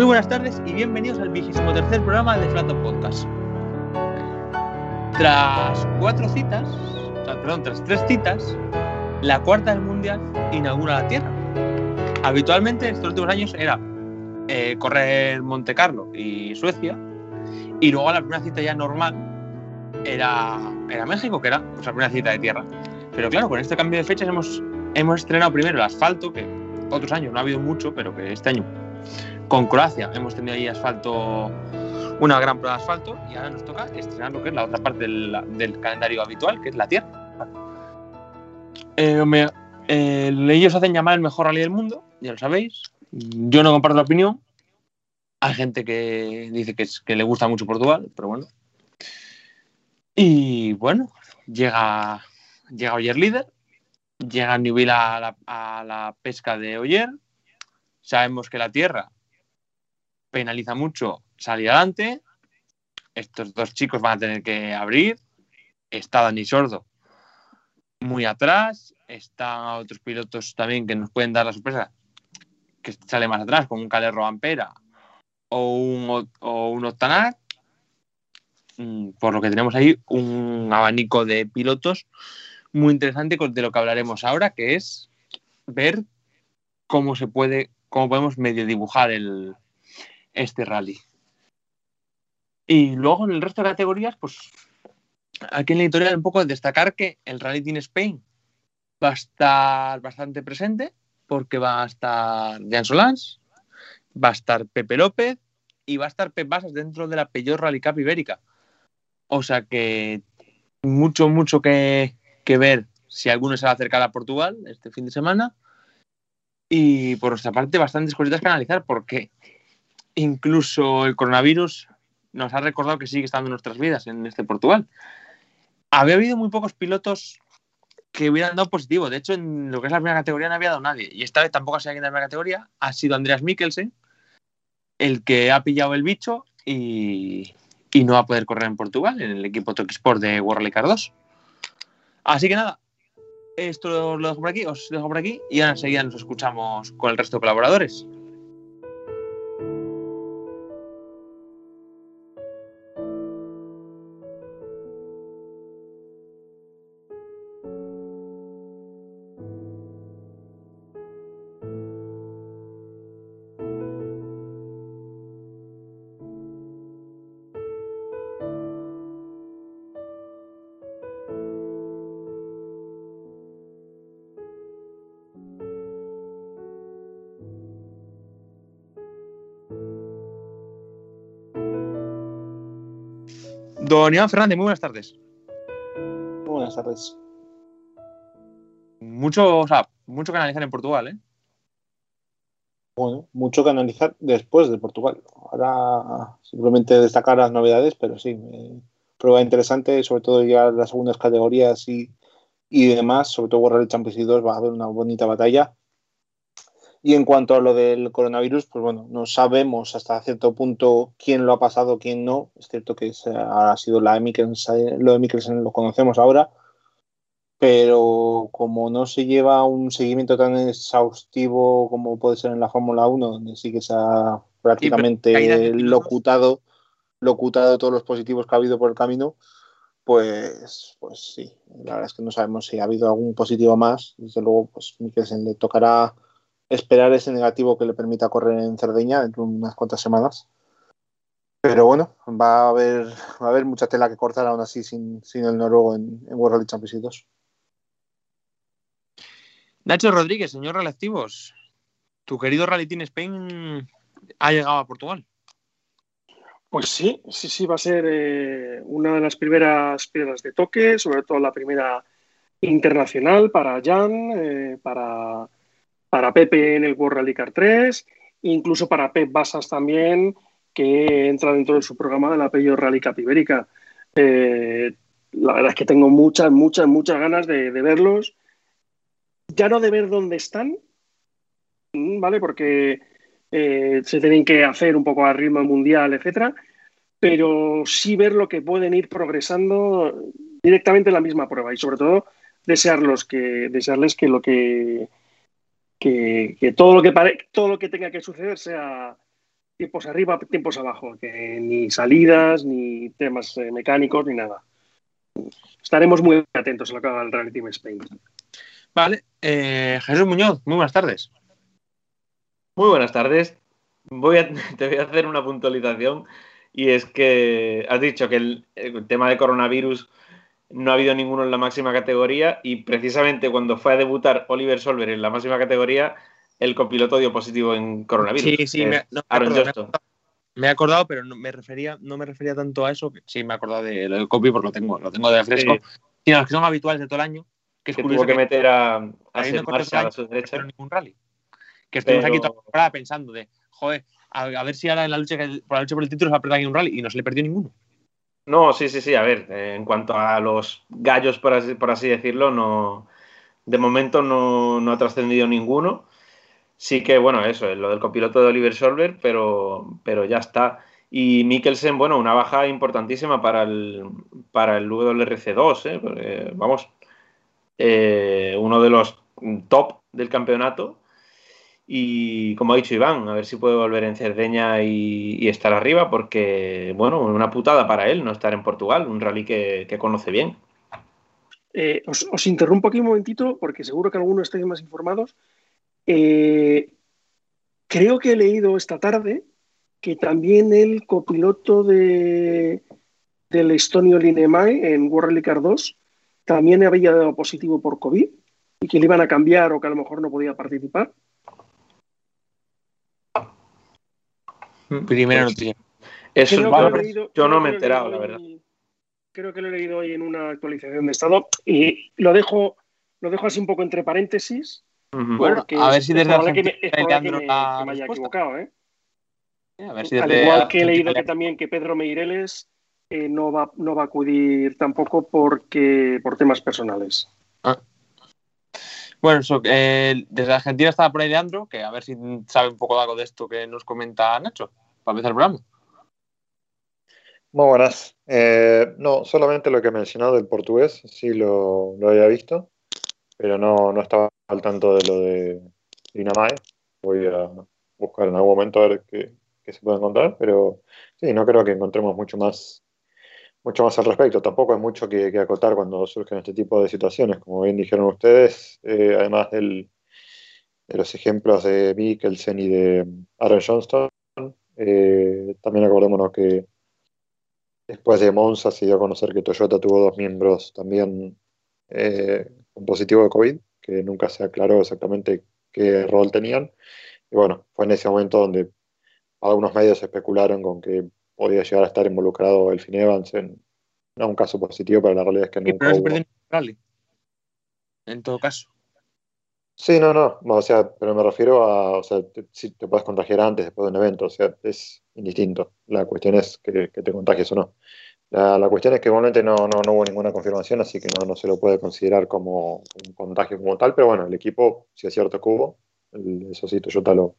Muy buenas tardes y bienvenidos al vigésimo tercer programa de Flato Podcast. Tras cuatro citas, perdón, tras tres citas, la cuarta del Mundial inaugura la Tierra. Habitualmente estos últimos años era eh, correr Monte Carlo y Suecia, y luego la primera cita ya normal era, era México, que era pues, la primera cita de tierra. Pero claro, con este cambio de fechas hemos, hemos estrenado primero el asfalto, que otros años no ha habido mucho, pero que este año con Croacia hemos tenido ahí asfalto, una gran prueba de asfalto, y ahora nos toca estrenar lo que es la otra parte del, calendario habitual, que es la tierra. Eh, eh, ellos hacen llamar el mejor rally del mundo, ya lo sabéis. Yo no comparto la opinión. Hay gente que dice que, le gusta mucho Portugal, pero bueno. Y bueno, llega, llega Oyer líder, llega Newville a a la pesca de Oyer. Sabemos que la tierra penaliza mucho salir adelante. Estos dos chicos van a tener que abrir. Está Dani Sordo muy atrás. Están otros pilotos también que nos pueden dar la sorpresa que sale más atrás, como un Calero Ampera o un, o mm, Por lo que tenemos ahí un abanico de pilotos muy interesante de lo que hablaremos ahora, que es ver cómo se puede, cómo podemos medio dibujar el, este rally. Y luego en el resto de categorías, pues aquí en la editorial un poco destacar que el Rally Team Spain va a estar bastante presente porque va a estar Jan Solans, va a estar Pepe López y va a estar Pep Basas dentro de la Peugeot Rally Cup Ibérica. O sea que mucho, mucho que, que ver si alguno se va a acercar a Portugal este fin de semana. Y por nuestra parte, bastantes cositas que analizar porque incluso el coronavirus nos ha recordado que sigue estando en nuestras vidas en este Portugal. Había habido muy pocos pilotos que hubieran dado positivo. De hecho, en lo que es la primera categoría no había dado nadie. Y esta vez tampoco ha sido alguien de la primera categoría. Ha sido Andreas Mikkelsen el que ha pillado el bicho y, no va a poder correr en Portugal, en el equipo Sport de Rally 2. Así que nada, esto lo dejo por aquí, os dejo por aquí y ahora enseguida nos escuchamos con el resto de colaboradores. Don Iván Fernández, muy buenas tardes. buenas tardes. Mucho, mucho que analizar en Portugal, ¿eh? Bueno, mucho que analizar después de Portugal. Ahora simplemente destacar las novedades, pero sí, prueba interesante, sobre todo llegar a las segundas categorías y, y demás, sobre todo World Champions 2 va a haber una bonita batalla. Y en cuanto a lo del coronavirus, pues bueno, no sabemos hasta cierto punto quién lo ha pasado, quién no. Es cierto que ha sido la de lo de Mikkelsen lo conocemos ahora, pero como no se lleva un seguimiento tan exhaustivo como puede ser en la Fórmula 1, donde sí que se ha prácticamente locutado, locutado todos los positivos que ha habido por el camino, pues, pues sí, la verdad es que no sabemos si ha habido algún positivo más. Desde luego, pues Mikkelsen le tocará esperar ese negativo que le permita correr en Cerdeña dentro de unas cuantas semanas. Pero bueno, va a haber, va a haber mucha tela que cortar aún así sin, el noruego en, World Rally Championship 2. Nacho Rodríguez, señor Relactivos, tu querido Rally Team Spain ha llegado a Portugal. Pues sí, sí, sí, va a ser eh, una de las primeras piedras de toque, sobre todo la primera internacional para Jan, eh, para Pepe en el World Rally Car 3, incluso para Pep Basas también, que entra dentro de su programa de la Peugeot Rally Cup Ibérica. Eh, la verdad es que tengo muchas, muchas, muchas ganas de, verlos. Ya no de ver dónde están, ¿vale? Porque eh, se tienen que hacer un poco a ritmo mundial, etcétera, pero sí ver lo que pueden ir progresando directamente en la misma prueba y sobre todo desearlos que, desearles que lo que que, todo, lo que todo lo que tenga que suceder sea, tiempos arriba, tiempos abajo, que ni salidas, ni temas eh, mecánicos, ni nada. Estaremos muy atentos a lo que haga el Rally Team Spain. Vale, eh, Jesús Muñoz, muy buenas tardes. Muy buenas tardes. Voy a, te voy a hacer una puntualización y es que has dicho que el, el tema de coronavirus no ha habido ninguno en la máxima categoría y precisamente cuando fue a debutar Oliver Solver en la máxima categoría, el copiloto dio positivo en coronavirus. Sí, sí, me, no, Aaron me acordado. Me he acordado, pero no me refería, no me refería tanto a eso. que Sí, me he acordado de lo del copy porque lo tengo, lo tengo de fresco. Sí. Sino los que son habituales de todo el año, que es que tuvo que meter a, a corte Marshall a su no derecha. hicieron ningún rally. Que estuvimos Pero- aquí toda la temporada pensando de, joder, a, a ver si ahora en la lucha por la lucha por el título se va a perder aquí un rally y no se le perdió ninguno. No, sí, sí, sí. A ver, eh, en cuanto a los gallos, por así, por así decirlo, no, de momento no, no ha trascendido ninguno. Sí que, bueno, eso, es lo del copiloto de Oliver Solver, pero, pero ya está. Y Mikkelsen, bueno, una baja importantísima para el, para el WRC2, ¿eh? Vamos, eh, uno de los top del campeonato. Y como ha dicho Iván, a ver si puede volver en Cerdeña y, estar arriba, porque, bueno, una putada para él no estar en Portugal, un rally que, conoce bien. Eh, os, os interrumpo aquí un momentito porque seguro que algunos estáis más informados. Eh, creo que he leído esta tarde que también el copiloto de, del Estonio Linemai en World Rally Car 2 también había dado positivo por COVID y que le iban a cambiar o que a lo mejor no podía participar. Primera noticia. Eso es que lo he bueno, leído- yo no me he enterado, la verdad. Creo que lo he leído hoy en una actualización de estado y lo dejo, lo dejo así un poco entre paréntesis. Bueno, a ver si es desde que me- que me- la que me haya equivocado, ¿eh? A ver si Al igual que he leído que también que Pedro Meireles eh, no, va, no va a acudir tampoco porque por temas personales. Bueno, eso, eh, desde Argentina estaba por ahí Leandro, que a ver si sabe un poco de algo de esto que nos comenta Nacho, para empezar el programa. Muy buenas. Eh, no, solamente lo que he mencionado del portugués, sí lo, lo había visto, pero no, no estaba al tanto de lo de Dinamae. Voy a buscar en algún momento a ver qué, qué se puede encontrar, pero sí, no creo que encontremos mucho más, mucho más al respecto. Tampoco hay mucho que, que acotar cuando surgen este tipo de situaciones, como bien dijeron ustedes, eh, además del, de los ejemplos de Mikkelsen y de Aaron Johnston. eh, también acordémonos que Después de Monza se dio a conocer que Toyota tuvo dos miembros también eh, con positivo de COVID, que nunca se aclaró exactamente qué rol tenían. Y bueno, fue en ese momento donde algunos medios especularon con que podía llegar a estar involucrado el Evans en no, un caso positivo, pero la realidad es que Sí, nunca pero hubo. ningún rally. En todo caso. Sí, no, no, o sea, pero me refiero a, o sea, te, si te puedes contagiar antes, después de un evento, o sea, es indistinto. La cuestión es que, que te contagies o no. La, la cuestión es que igualmente no, no, no hubo ninguna confirmación, así que no, no se lo puede considerar como un contagio como tal, pero bueno, el equipo, si es cierto que hubo, el- eso sí, Toyota lo,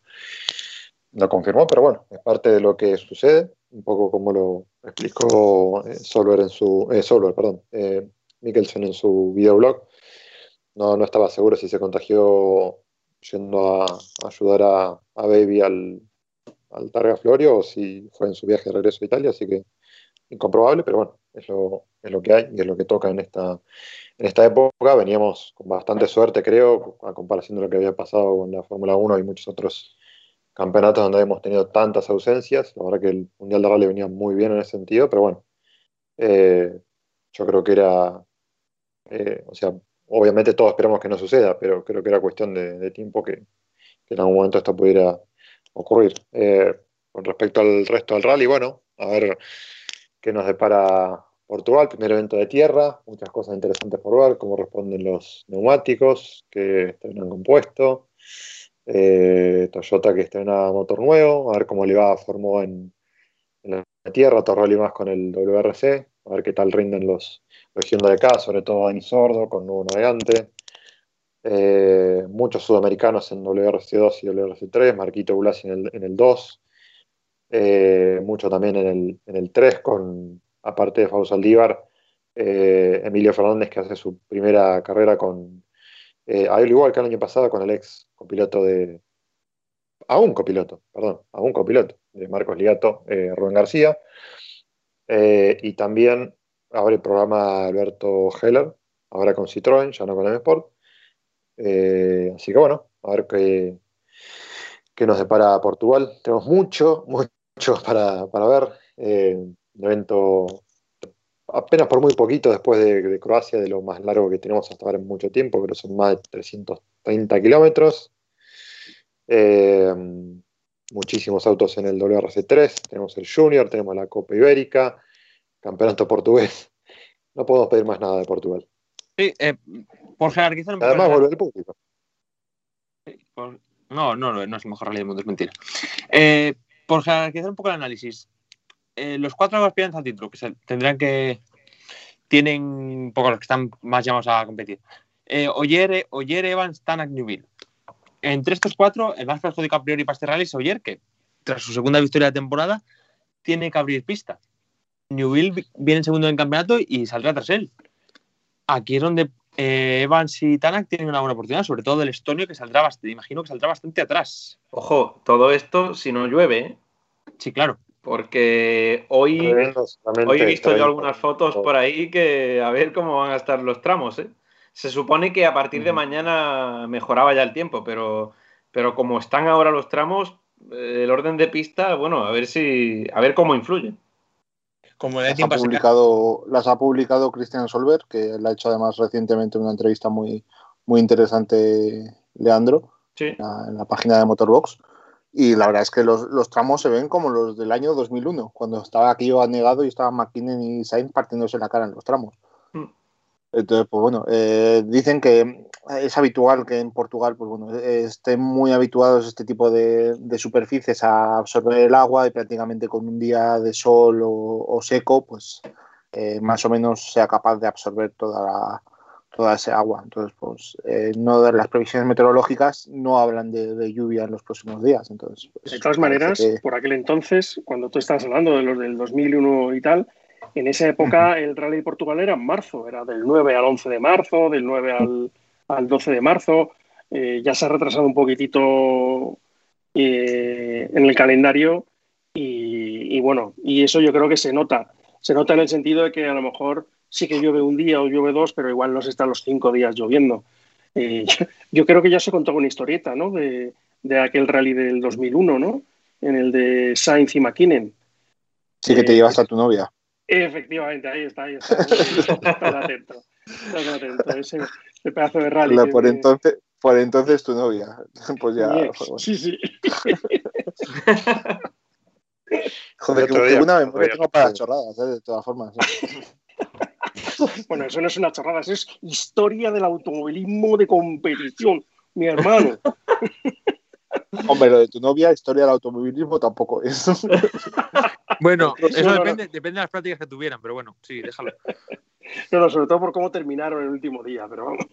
lo confirmó, pero bueno, es parte de lo que sucede, un poco como lo explicó eh, Solver en su, eh, Solver, perdón, eh, Mikkelsen en su videoblog. No, no estaba seguro si se contagió yendo a, ayudar a, a Baby al, al Targa Florio o si fue en su viaje de regreso a Italia, así que incomprobable, pero bueno, es lo, es lo que hay y es lo que toca en esta, en esta época. Veníamos con bastante suerte, creo, a comparación de lo que había pasado con la Fórmula 1 y muchos otros campeonatos donde hemos tenido tantas ausencias. La verdad que el Mundial de Rally venía muy bien en ese sentido, pero bueno, eh, yo creo que era, eh, o sea, obviamente todos esperamos que no suceda, pero creo que era cuestión de, tiempo que, en algún momento esto pudiera ocurrir. Eh, con respecto al resto del rally, bueno, a ver qué nos depara Portugal, primer evento de tierra, muchas cosas interesantes por ver, cómo responden los neumáticos que estrenan compuesto, eh, Toyota que estrena motor nuevo, a ver cómo le va Formó en, en la tierra, Torroli más con el WRC, a ver qué tal rinden los, los Hyundai de acá, sobre todo Dani Sordo con nuevo navegante. Eh, muchos sudamericanos en WRC2 y WRC3, Marquito Blasi en el, en el 2, eh, mucho también en el, en el 3 con, aparte de Fausto Aldívar, Emilio Fernández que hace su primera carrera con, eh, al igual que el año pasado, con el ex copiloto de a un copiloto, perdón, a un copiloto, de Marcos Liato, eh, Rubén García. Eh, y también abre el programa Alberto Heller, ahora con Citroën, ya no con el Sport. Eh, así que bueno, a ver qué, qué nos depara Portugal. Tenemos mucho, mucho para, para ver. un evento apenas por muy poquito después de, Croacia, de lo más largo que tenemos hasta ahora en mucho tiempo, pero son más de 330 kilómetros. Eh, muchísimos autos en el WRC3, tenemos el Junior, tenemos la Copa Ibérica, Campeonato Portugués. No podemos pedir más nada de Portugal. Sí, eh, por jerarquizar un. Además, vuelve el público. No, no, no es el mejor rally del mundo, es mentira. Eh, por jerarquizar un poco el análisis, eh, los cuatro aspirantes al título, que se, tendrán que. Tienen un poco los que están más llamados a competir. Eh, Oyer, Oyer, Evans, Tanak, Newville. Entre estos cuatro, el más perjudicado a priori para este rally es Oyer, que tras su segunda victoria de temporada tiene que abrir pista. Newville viene segundo en campeonato y saldrá tras él. Aquí es donde eh, Evans y Tanak tienen una buena oportunidad, sobre todo el estonio que saldrá bastante, imagino que saldrá bastante atrás. Ojo, todo esto si no llueve. Sí, claro. Porque hoy, hoy he visto yo algunas fotos por ahí que a ver cómo van a estar los tramos. ¿eh? Se supone que a partir de mañana mejoraba ya el tiempo, pero, pero como están ahora los tramos, eh, el orden de pista, bueno, a ver si, a ver cómo influye. Como las, ha publicado, las ha publicado Cristian Solver, que le ha hecho además recientemente una entrevista muy, muy interesante, Leandro, en, la, página de Motorbox. Y la verdad es que los, los, tramos se ven como los del año 2001, cuando estaba aquello anegado y estaban McKinnon y Sainz partiéndose la cara en los tramos. Mm. Entonces, pues bueno, eh, dicen que es habitual que en Portugal, pues bueno, estén muy habituados este tipo de, de, superficies a absorber el agua y prácticamente con un día de sol o, seco, pues eh, más o menos sea capaz de absorber toda la, toda esa agua. Entonces, pues eh, no las previsiones meteorológicas no hablan de, lluvia en los próximos días. Entonces, pues, de todas maneras, por aquel entonces, cuando tú estás hablando de los del 2001 y tal, en esa época el Rally de Portugal era en marzo, era del 9 al 11 de marzo, del 9 al, al 12 de marzo. Eh, ya se ha retrasado un poquitito eh, en el calendario y, y bueno, y eso yo creo que se nota. Se nota en el sentido de que a lo mejor sí que llueve un día o llueve dos, pero igual no se están los cinco días lloviendo. Eh, yo, creo que ya se contó una historieta, ¿no? De, aquel rally del 2001, ¿no? En el de Sainz y McKinnon. Sí, que te llevas a tu novia. Efectivamente, ahí está, ahí está. Estás atento. Estás atento. Ese, pedazo de rally. por, entonces, por entonces tu novia. Pues ya. Sí, sí. Joder, que, una memoria tengo para chorradas, ¿eh? de todas formas. ¿eh? Bueno, eso no es una chorrada, eso es historia del automovilismo de competición, mi hermano. Hombre, lo de tu novia, historia del automovilismo tampoco es. Bueno, eso depende, depende de las prácticas que tuvieran, pero bueno, sí, déjalo. No, no, sobre todo por cómo terminaron el último día, pero vamos.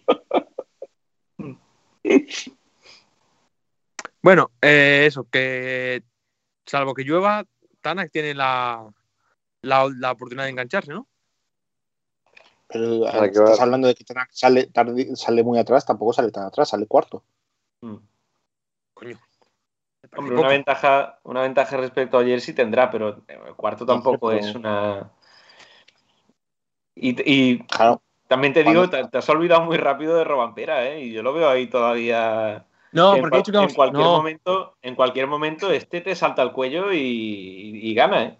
Bueno, eh, eso, que salvo que llueva, Tanak tiene la, la oportunidad de engancharse, ¿no? Pero estás hablando de que sale, sale muy atrás, tampoco sale tan atrás, sale cuarto. Mm. Coño. una ventaja, una ventaja respecto a ayer sí tendrá, pero el cuarto tampoco es una. Y, también te digo, te, has olvidado muy rápido de Robampera, ¿eh? Y yo lo veo ahí todavía. No, porque en, cualquier momento, en cualquier momento, este te salta al cuello y, gana, ¿eh?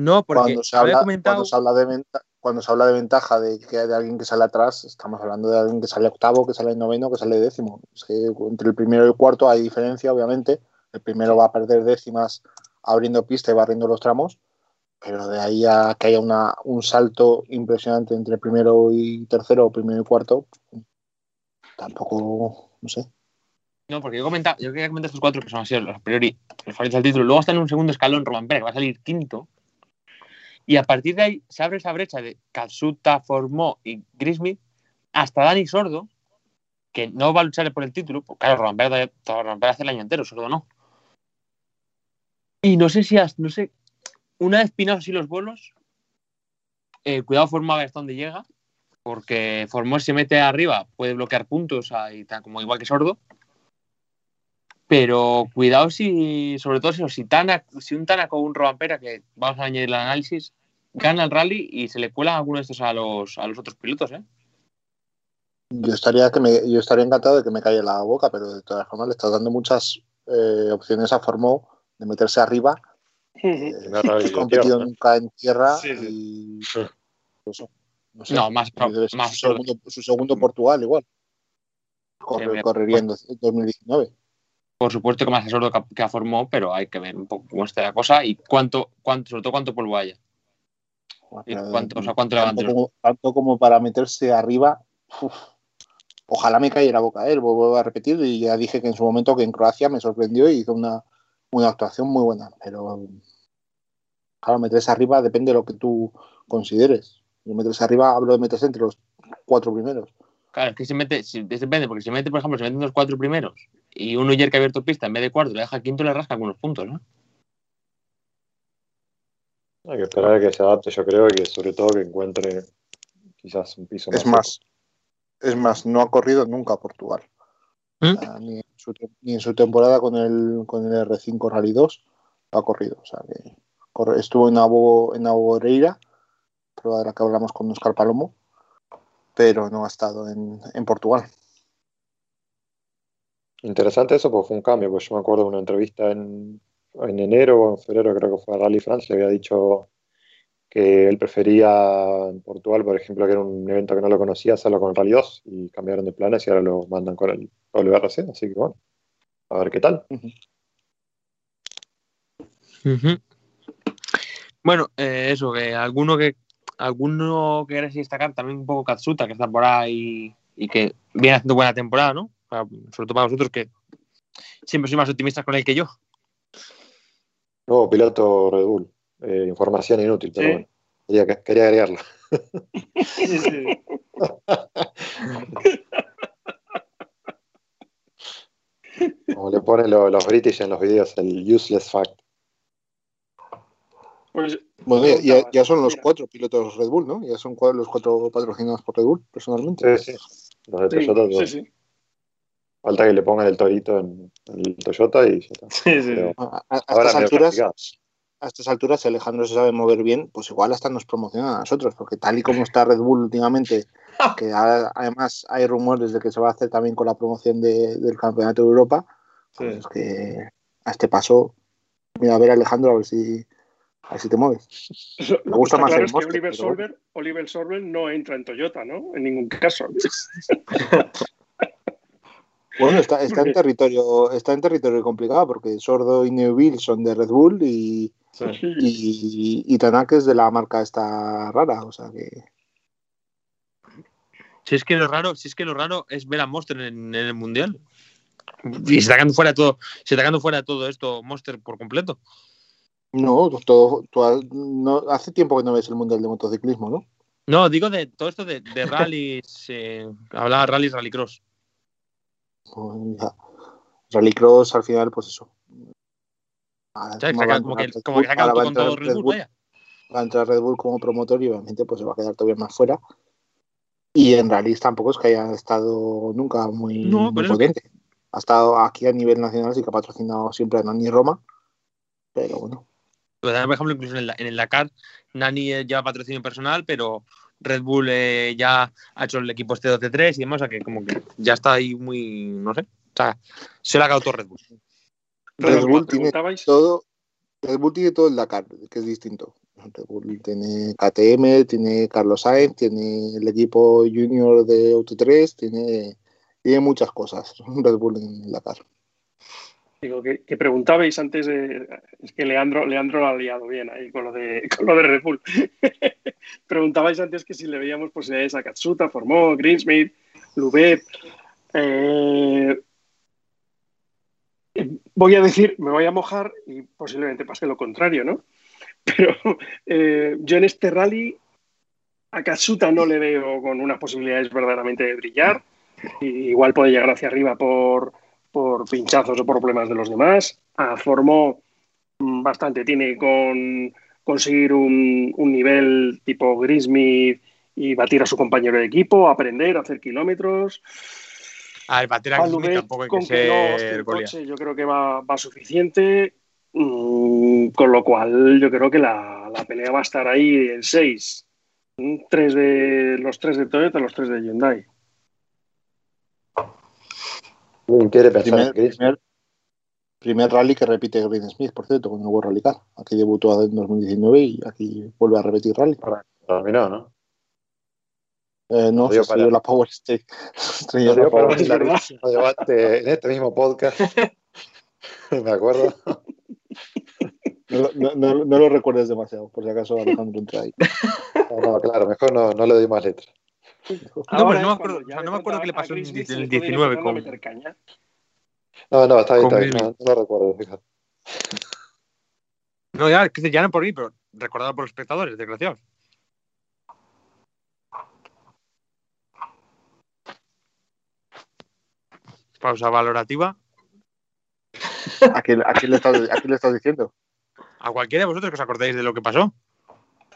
No, porque cuando se habla, cuando se habla de venta, cuando se habla de ventaja de, que de alguien que sale atrás, estamos hablando de alguien que sale octavo, que sale noveno, que sale décimo. Es que entre el primero y el cuarto hay diferencia, obviamente. El primero va a perder décimas abriendo pista y barriendo los tramos, pero de ahí a que haya una, un salto impresionante entre el primero y tercero o primero y cuarto, tampoco, no sé. No, porque yo, comenta, yo quería comentar estos cuatro que son así los a priori los favoritos del título. Luego está en un segundo escalón Roman Pérez, que va a salir quinto, y a partir de ahí se abre esa brecha de Katsuta, Formó y Grismith hasta Dani Sordo, que no va a luchar por el título, porque claro, romper, romper hace el año entero, Sordo no. Y no sé si, no sé, una vez pinados así los bolos, eh, cuidado Formó a ver hasta dónde llega, porque Formó se mete arriba puede bloquear puntos, ahí, como igual que Sordo. Pero cuidado si, sobre todo si, si, Tana, si un Tana con un Robampera, que vamos a añadir el análisis, gana el rally y se le cuelan algunos de estos a los, a los otros pilotos, ¿eh? Yo estaría, que me, yo estaría encantado de que me calle la boca, pero de todas formas le estás dando muchas eh, opciones a Formó de meterse arriba. Eh, no ha competido nunca en tierra sí, sí. y eso, no, sé, no, más, su, más segundo, su segundo Portugal igual. Corre, sí, correría en 2019. Por supuesto que más asesor que, que formó, pero hay que ver un poco cómo está la cosa y cuánto, cuánto sobre todo cuánto polvo haya. Cuánto, o sea, cuánto tanto, como, tanto como para meterse arriba. Uf, ojalá me cayera la boca, ¿eh? lo vuelvo a repetir y ya dije que en su momento que en Croacia me sorprendió y hizo una, una actuación muy buena, pero claro, meterse arriba depende de lo que tú consideres. Y meterse arriba hablo de meterse entre los cuatro primeros. Claro, es que se mete, si, depende, porque si se mete, por ejemplo, se meten los cuatro primeros y uno ayer que ha abierto pista en vez de cuarto le deja quinto, le rasca algunos puntos, ¿no? Hay que esperar a que se adapte, yo creo, y que sobre todo que encuentre quizás un piso más. Es más, es más, no ha corrido nunca a Portugal. ¿Mm? O sea, ni, en su, ni, en su, temporada con el, con el R5 Rally 2 ha corrido. O sea, que corre, estuvo en Abo, en Abo Oreira, prueba de la que hablamos con Oscar Palomo, pero no ha estado en, en Portugal. Interesante eso, porque fue un cambio, pues yo me acuerdo de una entrevista en, en enero o en febrero, creo que fue a Rally France, le había dicho que él prefería en Portugal, por ejemplo, que era un evento que no lo conocía, hacerlo con Rally 2 y cambiaron de planes y ahora lo mandan con el WRC, así que bueno, a ver qué tal. Bueno, eh, eso, que alguno que alguno que querés destacar, también un poco Katsuta, que está por ahí y que viene haciendo buena temporada, ¿no? Sobre todo para vosotros que siempre sois más optimistas con él que yo. Nuevo piloto Red Bull. Eh, información inútil, pero sí. bueno, quería, quería agregarlo. Sí, sí. Como le ponen lo, los British en los videos, el useless fact. Pues, bueno, ya, ya, ya, son los cuatro pilotos Red Bull, ¿no? Ya son los cuatro patrocinados por Red Bull, personalmente. Sí, sí. Los de Toyota. Sí, sí, sí. Falta que le pongan el torito en el Toyota y ya está. Sí, sí. Pero a, a, a estas alturas, a estas alturas, si Alejandro se sabe mover bien, pues igual hasta nos promociona a nosotros, porque tal y como está Red Bull últimamente, que además hay rumores de que se va a hacer también con la promoción de, del Campeonato de Europa, pues es que a este paso, mira, a ver Alejandro, a ver si, a ver si te mueves. Me gusta más claro el que Oliver, pero... Solver, Oliver Solver no entra en Toyota, ¿no? En ningún caso. Bueno, está, está, en territorio, está en territorio complicado porque Sordo y Neuville son de Red Bull y, sí. y, y, Tanak es de la marca esta rara, o sea que. Si es que lo raro, si es que lo raro es ver a Monster en, en el mundial. Y se está quedando fuera todo, se está quedando fuera todo esto Monster por completo. No, todo, todo, no, hace tiempo que no ves el mundial de motociclismo, ¿no? No, digo de todo esto de, de rallies, eh, hablaba rallies, rallycross. Pues, Rallycross al final, pues eso. Ah. Como, como, que, como que Red Bull, Bull. Va a entrar Red Bull como promotor y obviamente pues se va a quedar todavía más fuera. Y en rallies tampoco es que haya estado nunca muy, no, muy potente. Ha estado aquí a nivel nacional, sí que ha patrocinado siempre a Nani Roma, pero bueno. Por ejemplo, incluso en el, en el Dakar, Nani lleva patrocinio personal, pero Red Bull eh, ya ha hecho el equipo este 12-3 y demás, o sea que como que ya está ahí muy, no sé, o sea, se le ha todo Red Bull. Red Bull tiene todo, Red Bull tiene todo el Dakar, que es distinto. Red Bull tiene KTM, tiene Carlos Sainz, tiene el equipo junior de Auto 3, tiene, tiene muchas cosas Red Bull en el Dakar. Digo, que, preguntabais antes de. Es que Leandro, Leandro lo ha liado bien ahí con lo de, con lo de Red Bull. preguntabais antes que si le veíamos posibilidades a Katsuta, Formó, Greensmith, Lubet. Eh, voy a decir, me voy a mojar y posiblemente pase lo contrario, ¿no? Pero eh, yo en este rally a Katsuta no le veo con unas posibilidades verdaderamente de brillar. Igual puede llegar hacia arriba por por pinchazos o por problemas de los demás. Ah, formó bastante, tiene con conseguir un, un nivel tipo Grismith y batir a su compañero de equipo, aprender, hacer kilómetros. A ver, bater a Juan Smith Lumet, tampoco hay con que que no el coche, yo creo que va, va suficiente. Mm, con lo cual, yo creo que la, la pelea va a estar ahí en seis. Mm, Tres de, los tres de Toyota, los tres de Hyundai. ¿Quién quiere pensar Primer, en Chris? primer, primer rally que repite Green Smith, por cierto, con el World Rally Car. Aquí debutó en 2019 y aquí vuelve a repetir rally. Terminó, ¿no? Eh, no, se para- la Power estrelló Nos la para Power debate en este mismo podcast. Me acuerdo. No, no- no- no lo recuerdes demasiado, por si acaso Alejandro entra ahí. No, no, claro, mejor no, no le doy más letra. No, Ahora pero no me acuerdo- o sea, no me acuerdo qué le pasó en el le puede ir 19 empezando a con- meter caña. No, no, está bien, está bien. No, no lo recuerdo, fíjate. No, ya, que ya no por mí, pero recordado por los espectadores, desgraciados. Pausa valorativa. ¿A quién, a quién le, estás, a quién le estás diciendo? A cualquiera de vosotros que os acordéis de lo que pasó.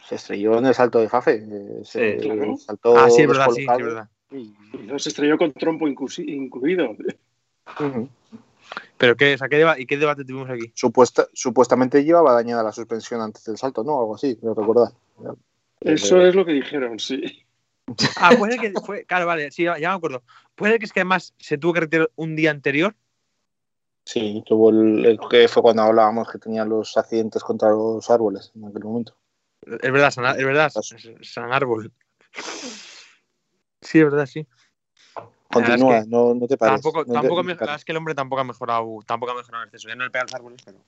Se estrelló en el salto de Fafe. eh, se Sí, claro. saltó ah, sí, es verdad, sí, sí, es verdad. y- Y no se estrelló con trompo incluido. Pero qué, o sea, ¿qué deba- ¿y qué debate tuvimos aquí? Supuesta- supuestamente llevaba dañada la suspensión antes del salto, ¿no? Algo así, creo recordar. Eso es lo que dijeron, sí. Ah, puede que fue. Claro, vale, sí, ya ya me acuerdo. Puede que es que además se tuvo que retirar un día anterior. Sí, tuvo el, el que fue cuando hablábamos que tenía los accidentes contra los árboles en aquel momento. Es verdad, San, es verdad, San Árbol. Sí, es verdad, sí. Continúa, es que no, no te parece. Tampoco, no tampoco no me- te es que el hombre tampoco ha mejorado, tampoco ha mejorado en exceso. Ya no le pega a los árboles, pero.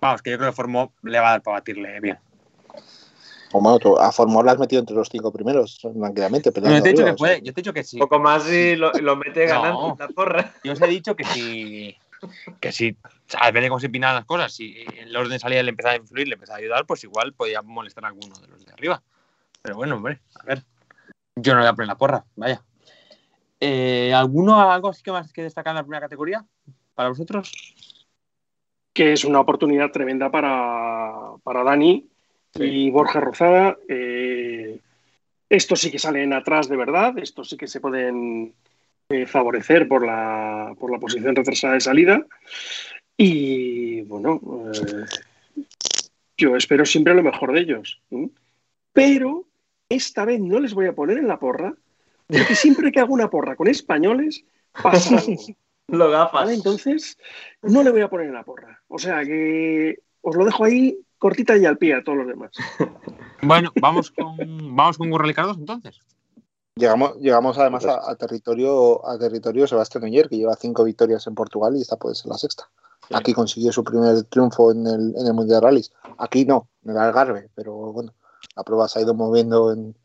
Vamos, que yo creo que formó, le va a dar para batirle bien. O bueno, tú a Formol la has metido entre los cinco primeros, tranquilamente. Yo peleando te he dicho arriba, que o sea, puede, yo te he dicho que sí. Un poco más y lo, lo mete No. ganando la porra. Yo os he dicho que si. Que si. Depende de cómo se opinan las cosas. Si el orden de salida le empezaba a influir, le empezaba a ayudar, pues igual podía molestar a alguno de los de arriba. Pero bueno, hombre, a ver. Yo no le voy a poner la porra, vaya. Eh, ¿Alguno, algo así que más que destacar en la primera categoría? ¿Para vosotros? que es una oportunidad tremenda para, para Dani y Borja Rozada. Eh, estos sí que salen atrás de verdad, estos sí que se pueden eh, favorecer por la, por la posición retrasada de salida. Y bueno, eh, yo espero siempre lo mejor de ellos. Pero esta vez no les voy a poner en la porra, porque siempre que hago una porra con españoles, pasa algo. Lo gafas. ¿Vale? Entonces, no le voy a poner en la porra. O sea que os lo dejo ahí cortita y al pie a todos los demás. Bueno, vamos con, vamos con Gurra entonces. Llegamos, llegamos además a, a territorio a territorio Sebastián Oyer, que lleva cinco victorias en Portugal y esta puede ser la sexta. Aquí consiguió su primer triunfo en el, en el Mundial de Rallys. Aquí no, en el Algarve, pero bueno, la prueba se ha ido moviendo en,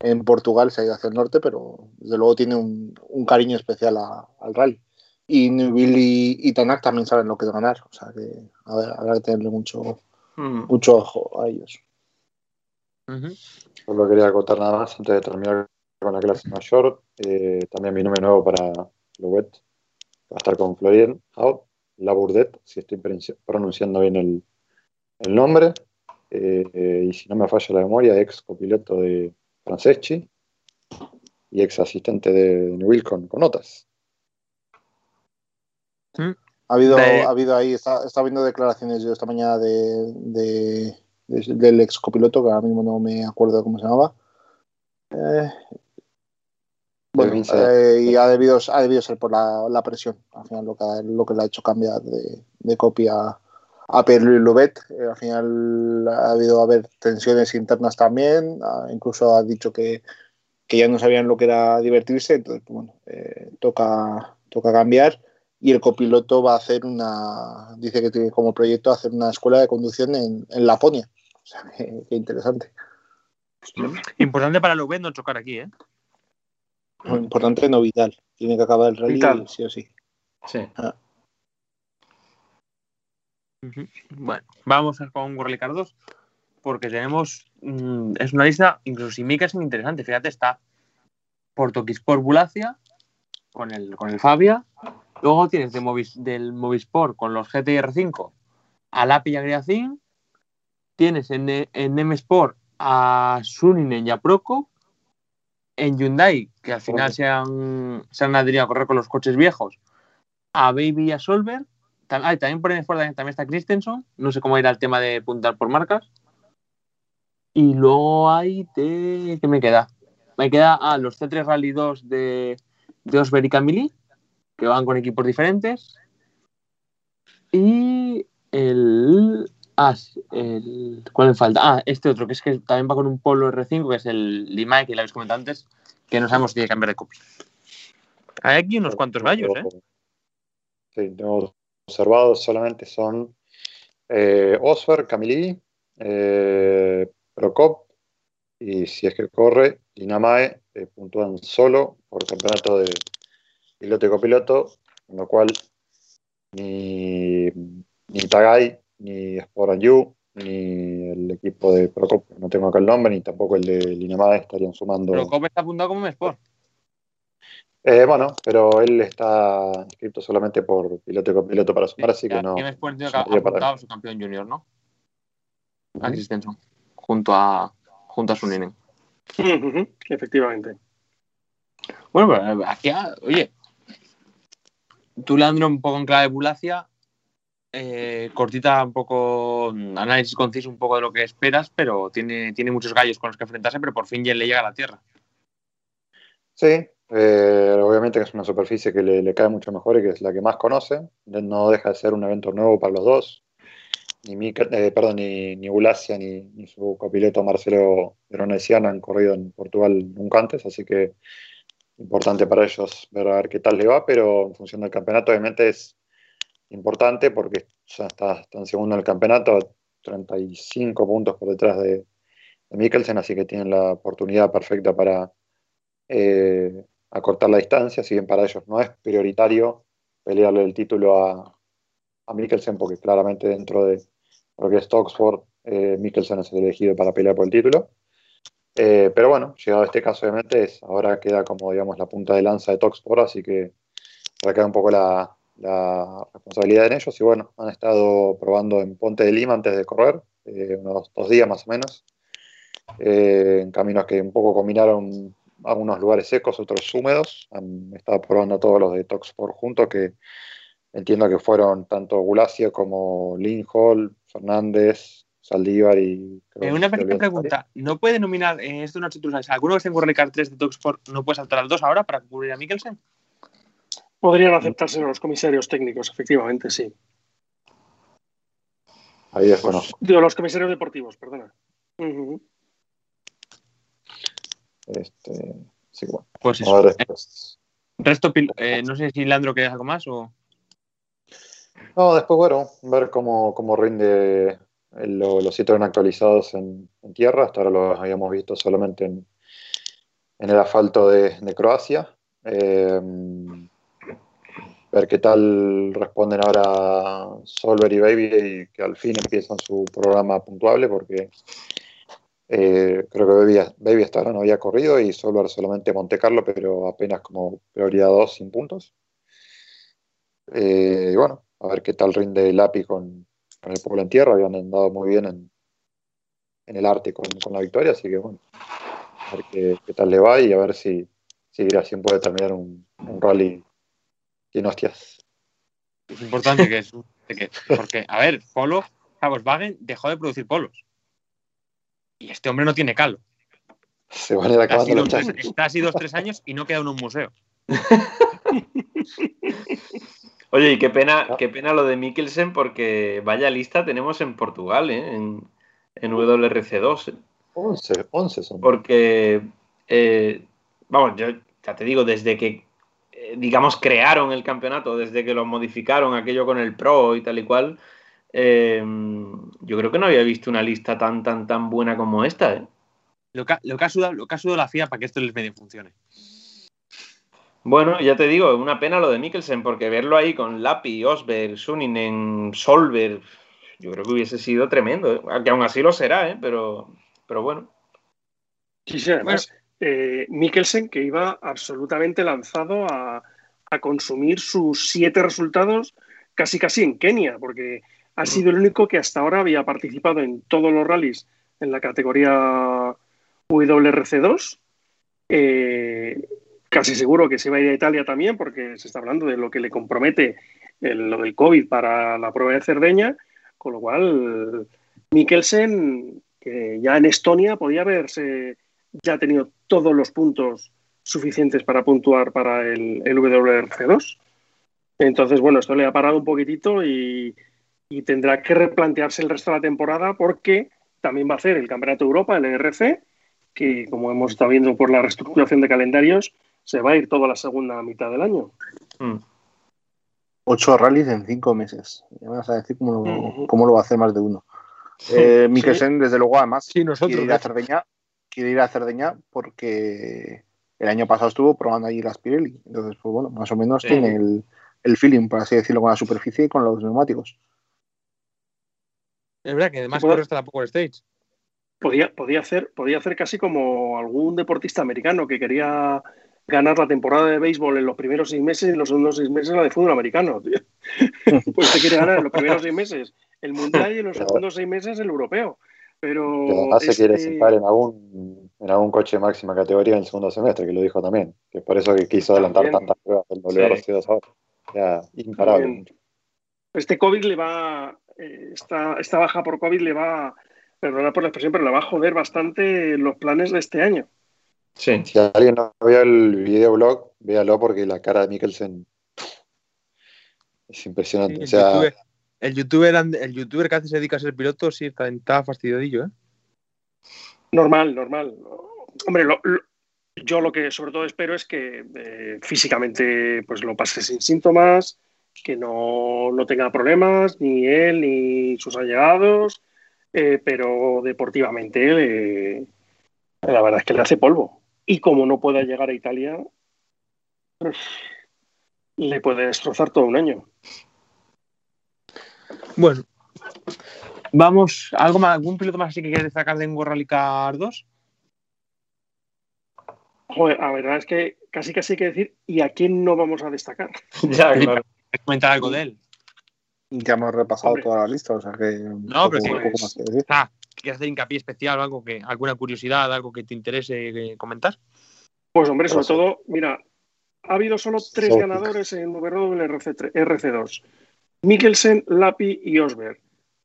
en Portugal, se ha ido hacia el norte, pero desde luego tiene un, un cariño especial a- al rally. Y Newville y, y Tanak también saben lo que es ganar, o sea que a ver, habrá que tenerle mucho, Mm. mucho ojo a ellos. Solo quería acotar nada más antes de terminar con la clase mayor. Eh, también mi nombre nuevo para Louet va a estar con Florian Haut, Labourdet, si estoy pronunci- pronunciando bien el, el nombre. Eh, eh, y si no me falla la memoria, ex copiloto de Franceschi y ex asistente de Newell con, con notas. Ha habido, De- ha habido ahí, está, está viendo declaraciones yo esta mañana de, de- de- del ex copiloto, que ahora mismo no me acuerdo cómo se llamaba. Eh, bueno, eh, y ha debido, ha debido ser por la, la presión, al final lo que, ha- lo que le ha hecho cambiar de, de copia a, Pierre-Louis Louvet. Eh, al final ha habido haber tensiones internas también, ah, incluso ha dicho que, que ya no sabían lo que era divertirse, entonces pues, bueno, eh, toca, toca cambiar y el copiloto va a hacer una, dice que tiene como proyecto hacer una escuela de conducción en, en Laponia. O sea, qué, qué interesante. Importante para Louvet no chocar aquí, ¿eh? Lo importante no vital. Tiene que acabar el rally Vital. sí o sí. Sí. Ujú. Bueno, vamos con Gurra Ricardos porque tenemos. mm, es una lista, incluso sin Mika, es muy interesante. Fíjate, está Portoquisport Bulacia con el, con el Fabia. Luego tienes de Movis- del Movisport con los GTR5 a Lapi y a Griacín. Tienes en, en M Sport a Suninen y a Proco. En Hyundai, que al final se han, se han adherido a correr con los coches viejos, a Baby y a Solver. Ah, también por ahí fuera también está Christensen. No sé cómo irá el tema de puntar por marcas. Y luego hay de... ¿Qué me queda? Me queda ah, los C3 Rally 2 de, de Osber y Camille, que van con equipos diferentes. Y el Ah, el, ¿cuál me falta? Ah, este otro, que es que también va con un Polo R5, que es el Lima, que ya habéis comentado antes, que no sabemos si tiene que cambiar de copia. Hay aquí unos cuantos gallos, ¿eh? Sí, tengo observados solamente son eh, Osfer, Camilí, eh, Procop, y si es que corre, Dinamae eh, puntúan solo por campeonato de piloto y copiloto, con lo cual ni, ni Tagay ni Sport You, ni el equipo de Procop, no tengo acá el nombre, ni tampoco el de Linamada estarían sumando. Procop está apuntado como Sport. Eh, bueno, pero él está inscrito solamente por piloto y copiloto para sumar, así que no. Sport tiene apuntado su campeón junior, ¿no? Uh junto a, junto a Suninen. Efectivamente. Bueno, pero aquí, oye, tú, Leandro, un poco en clave de Bulacia, eh, cortita, un poco análisis conciso, un poco de lo que esperas, pero tiene, tiene muchos gallos con los que enfrentarse, pero por fin ya le llega a la tierra. Sí, eh, obviamente que es una superficie que le, cae mucho mejor y que es la que más conoce. No deja de ser un evento nuevo para los dos. Ni, eh, perdón, ni, ni ni, su copiloto Marcelo Veronesiano han corrido en Portugal nunca antes, así que importante para ellos ver a ver qué tal le va, pero en función del campeonato obviamente es importante porque ya está, en segundo en el campeonato, 35 puntos por detrás de, Mikkelsen, así que tienen la oportunidad perfecta para eh, acortar la distancia, si bien para ellos no es prioritario pelearle el título a, a Mikkelsen, porque claramente dentro de lo que es Oxford, eh, Mikkelsen es el elegido para pelear por el título. Eh, pero bueno, llegado a este caso, obviamente, es, ahora queda como digamos la punta de lanza de Toxport, así que queda un poco la, la responsabilidad en ellos y bueno, han estado probando en Ponte de Lima antes de correr, eh, unos dos días más o menos, eh, en caminos que un poco combinaron algunos lugares secos, otros húmedos, han estado probando todos los de Toxport juntos que entiendo que fueron tanto Gulacia como Hall, Fernández, Saldívar y... Eh, una pequeña pregunta, ¿no puede nominar en esto noche tú sabes, alguno que esté en Rally 3 de Toxport no puede saltar al 2 ahora para cubrir a Mikkelsen? Podrían aceptarse los comisarios técnicos, efectivamente, sí. Ahí es bueno. Digo, los comisarios deportivos, perdona. Este, sí, bueno. Pues eso. Resto, eh, no sé si Landro quieres algo más o. No, después, bueno, ver cómo, cómo rinde los sitios actualizados en, tierra. Hasta ahora los habíamos visto solamente en, en el asfalto de, de Croacia. Eh, ver qué tal responden ahora Solver y Baby y que al fin empiezan su programa puntuable porque eh, creo que Baby, Baby, hasta ahora no había corrido y Solver solamente Monte Carlo, pero apenas como prioridad 2 sin puntos. Eh, y bueno, a ver qué tal rinde el API con, el pueblo en tierra, habían andado muy bien en, el arte con, la victoria, así que bueno, a ver qué, tal le va y a ver si, si puede terminar un rally hostias. Es importante que es. porque, a ver, Polo, Volkswagen dejó de producir polos. Y este hombre no tiene calo. Se van a ir acabando los Está así dos, tres años y no queda en un museo. Oye, y qué pena, qué pena lo de Mikkelsen, porque vaya lista tenemos en Portugal, ¿eh? en, en WRC2. 11, 11 son. Porque, eh, vamos, yo ya te digo, desde que digamos, crearon el campeonato desde que lo modificaron, aquello con el Pro y tal y cual, eh, yo creo que no había visto una lista tan, tan, tan buena como esta. ¿eh? Lo, que, lo, que ha sudado, lo que ha sudado la FIA para que esto les medio funcione. Bueno, ya te digo, una pena lo de Mikkelsen, porque verlo ahí con Lapi, Osberg, Suninen, Solver, yo creo que hubiese sido tremendo, aunque aún así lo será, pero, pero bueno. Sí, sí, además, eh, Mikkelsen, que iba absolutamente lanzado a, consumir sus siete resultados casi casi en Kenia, porque ha sido el único que hasta ahora había participado en todos los rallies en la categoría WRC2 Eh, casi seguro que se va a ir a Italia también, porque se está hablando de lo que le compromete el, lo del COVID para la prueba de Cerdeña, con lo cual Mikkelsen, que ya en Estonia podía haberse ya tenido todos los puntos suficientes para puntuar para el, el WRC2. Entonces, bueno, esto le ha parado un poquitito y, y, tendrá que replantearse el resto de la temporada porque también va a hacer el Campeonato de Europa, el ERC, que como hemos estado viendo por la reestructuración de calendarios, se va a ir toda la segunda mitad del año. Mm. Ocho rallies en cinco meses. Ya me vas a decir cómo lo, cómo lo va a hacer más de uno. Eh, Mikkelsen, desde luego, además, sí, nosotros, quiere, ir a Cerdeña, quiere ir a Cerdeña porque el año pasado estuvo probando allí las Pirelli. Entonces, pues bueno, más o menos sí. tiene el, el, feeling, por así decirlo, con la superficie y con los neumáticos. Es verdad que además corre hasta la Power Stage. Podía, podía, hacer, podía hacer casi como algún deportista americano que quería ganar la temporada de béisbol en los primeros seis meses y en los segundos seis meses la de fútbol americano. Tío. pues te quiere ganar en los primeros seis meses el mundial y en los segundos seis meses el europeo. Pero. además este... se quiere sentar en algún, en algún coche de máxima categoría en el segundo semestre, que lo dijo también. Que es por eso que quiso adelantar también. tantas pruebas del WRC2 sí. ahora. O sea, imparable. También. Este COVID le va. Eh, esta, esta baja por COVID le va. Perdona por la expresión, pero le va a joder bastante los planes de este año. Sí. Si alguien no vio el videoblog, véalo porque la cara de Mikkelsen es impresionante. Sí, o sea, el, youtuber, el youtuber que hace se dedica a ser piloto sí está, está fastidiadillo, ¿eh? Normal, normal. Hombre, lo, yo lo que sobre todo espero es que eh, físicamente pues lo pase sin síntomas, que no, no, tenga problemas, ni él ni sus allegados, eh, pero deportivamente eh, la verdad es que le hace polvo y como no pueda llegar a Italia, le puede destrozar todo un año. Bueno, vamos, ¿algo más, ¿algún piloto más así que quieres destacar de World Rally Car 2? Joder, la verdad es que casi casi hay que decir, ¿y a quién no vamos a destacar? ya, claro. comentar algo de él. Ya hemos repasado Hombre. toda la lista, o sea que. No, pero sí. Un poco más que decir. Ah, ¿Quieres hacer hincapié especial o algo que, alguna curiosidad, algo que te interese eh, comentar? Pues hombre, sobre todo, mira, ha habido solo tres ganadores en WRC RC2. Mikkelsen, Lapi y Osberg.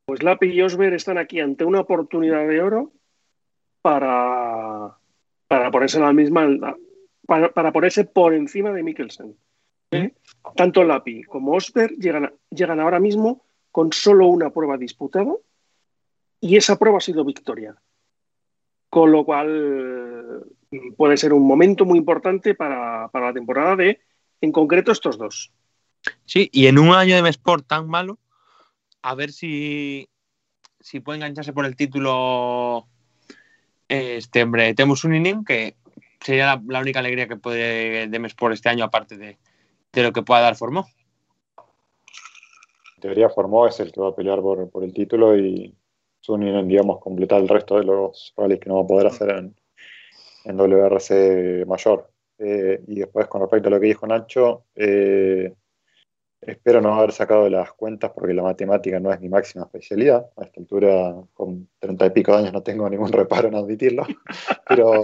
Pues Lapi y Osberg están aquí ante una oportunidad de oro para, para ponerse la misma, para, para ponerse por encima de Mikkelsen. ¿eh? Tanto Lapi como Osberg llegan, llegan ahora mismo con solo una prueba disputada y esa prueba ha sido victoria. Con lo cual puede ser un momento muy importante para, para, la temporada de, en concreto, estos dos. Sí, y en un año de Sport tan malo, a ver si, si puede engancharse por el título este hombre, Temus Uninin, que sería la, única alegría que puede de Sport este año, aparte de, de lo que pueda dar Formó. En teoría, Formó es el que va a pelear por, por el título y Suninen, digamos, completar el resto de los rallies que no va a poder hacer en, en WRC mayor. Eh, y después, con respecto a lo que dijo Nacho, eh, espero no haber sacado las cuentas porque la matemática no es mi máxima especialidad. A esta altura, con treinta y pico de años, no tengo ningún reparo en admitirlo. Pero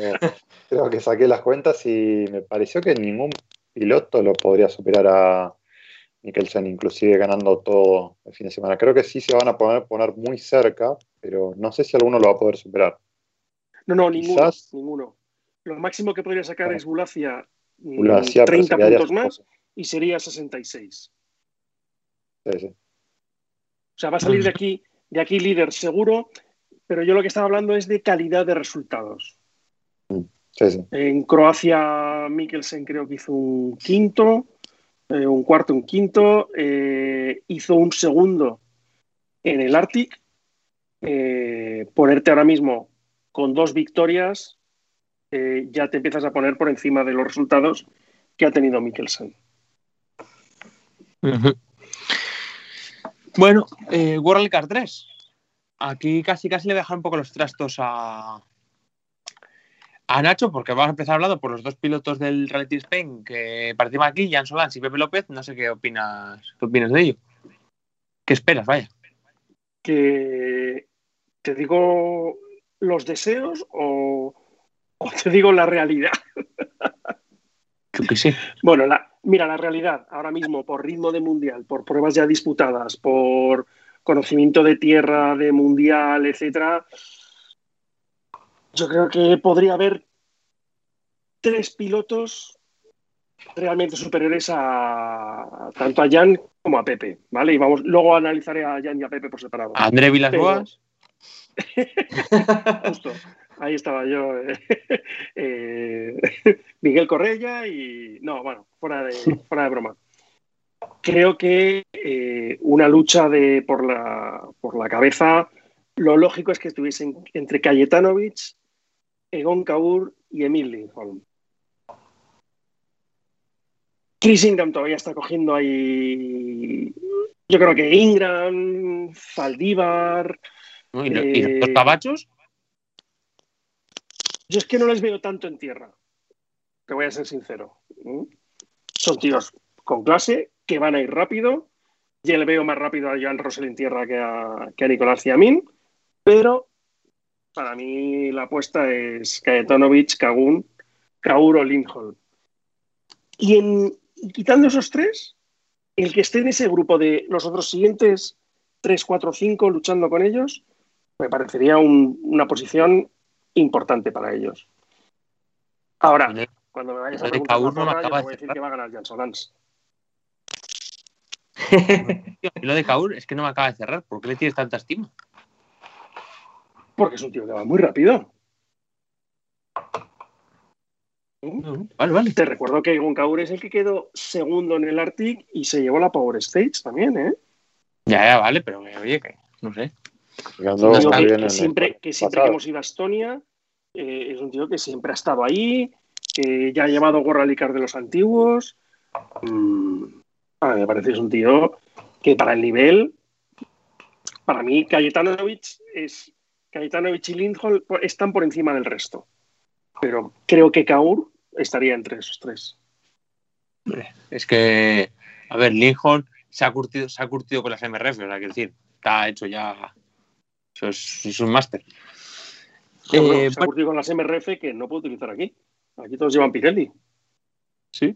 creo que saqué las cuentas y me pareció que ningún piloto lo podría superar a, Mikkelsen, inclusive ganando todo el fin de semana. Creo que sí se van a poner, poner muy cerca, pero no sé si alguno lo va a poder superar. No, no, ninguno. Quizás, ninguno. Lo máximo que podría sacar es Bulacia, Bulacia 30 puntos más y sería 66. Sí, sí. O sea, va a salir de aquí, de aquí líder seguro, pero yo lo que estaba hablando es de calidad de resultados. Sí, sí. En Croacia, Mikkelsen creo que hizo un quinto eh, un cuarto, un quinto, eh, hizo un segundo en el Arctic. Eh, ponerte ahora mismo con dos victorias, eh, ya te empiezas a poner por encima de los resultados que ha tenido Mikkelsen. Uh -huh. Bueno, eh, World Car 3. Aquí casi casi le voy a dejar un poco los trastos a, a Nacho, porque vamos a empezar hablando por los dos pilotos del Reality Spain que partimos aquí, Jan Solans y Pepe López. No sé qué opinas, qué opinas de ello. ¿Qué esperas? Vaya. Que te digo los deseos o, o te digo la realidad. Yo qué sé. Bueno, la, mira, la realidad, ahora mismo, por ritmo de mundial, por pruebas ya disputadas, por conocimiento de tierra, de mundial, etcétera, yo creo que podría haber tres pilotos realmente superiores a tanto a Jan como a Pepe, ¿vale? Y vamos, luego analizaré a Jan y a Pepe por separado. André Vilas Boas. Justo, ahí estaba yo. eh, eh, Miguel Correia y. No, bueno, fuera de, fuera de broma. Creo que eh, una lucha de, por, la, por la cabeza, lo lógico es que estuviesen entre Cayetanovic, Egon Kaur y Emil Lindholm. Chris Ingram todavía está cogiendo ahí. Yo creo que Ingram, Zaldívar. ¿Y, Eh, los cabachos? Yo es que no les veo tanto en tierra. Te voy a ser sincero. Son tíos con clase que van a ir rápido. Ya le veo más rápido a Joan Russell en tierra que a, que a Nicolás Ciamín. Pero para mí la apuesta es Kajetanovic, Kagun, Kaur o Lindholm. Y, en, quitando esos tres, el que esté en ese grupo de los otros siguientes 3, 4, 5 luchando con ellos, me parecería un- una posición importante para ellos. Ahora, cuando me vayas a preguntar Zorra, yo acaba te de voy a decir cerrar. que va a ganar Jan Solans. Tío, y lo de Kaur es que no me acaba de cerrar. ¿Por qué le tienes tanta estima? Porque es un tío que va muy rápido. Vale, vale. Te recuerdo que Egon Kaur es el que quedó segundo en el Arctic y se llevó la Power Stage también, ¿eh? Ya, ya, vale, pero oye, que no sé. No, que, siempre, el que siempre que hemos ido a Estonia eh, es un tío que siempre ha estado ahí, que ya ha llevado gorra Licar de los antiguos. Mm, a mí me parece que es un tío que para el nivel, para mí, Kajetanovic es Kajetanovic y Lindholm están por encima del resto. Pero creo que Kaur estaría entre esos tres. Es que, a ver, Lincoln se ha curtido, se ha curtido con las MRF, o sea, quiero decir, está hecho ya. Eso es, es un máster. Bueno, Eh, se ha con las MRF que no puedo utilizar aquí. Aquí todos llevan Pirelli. sí.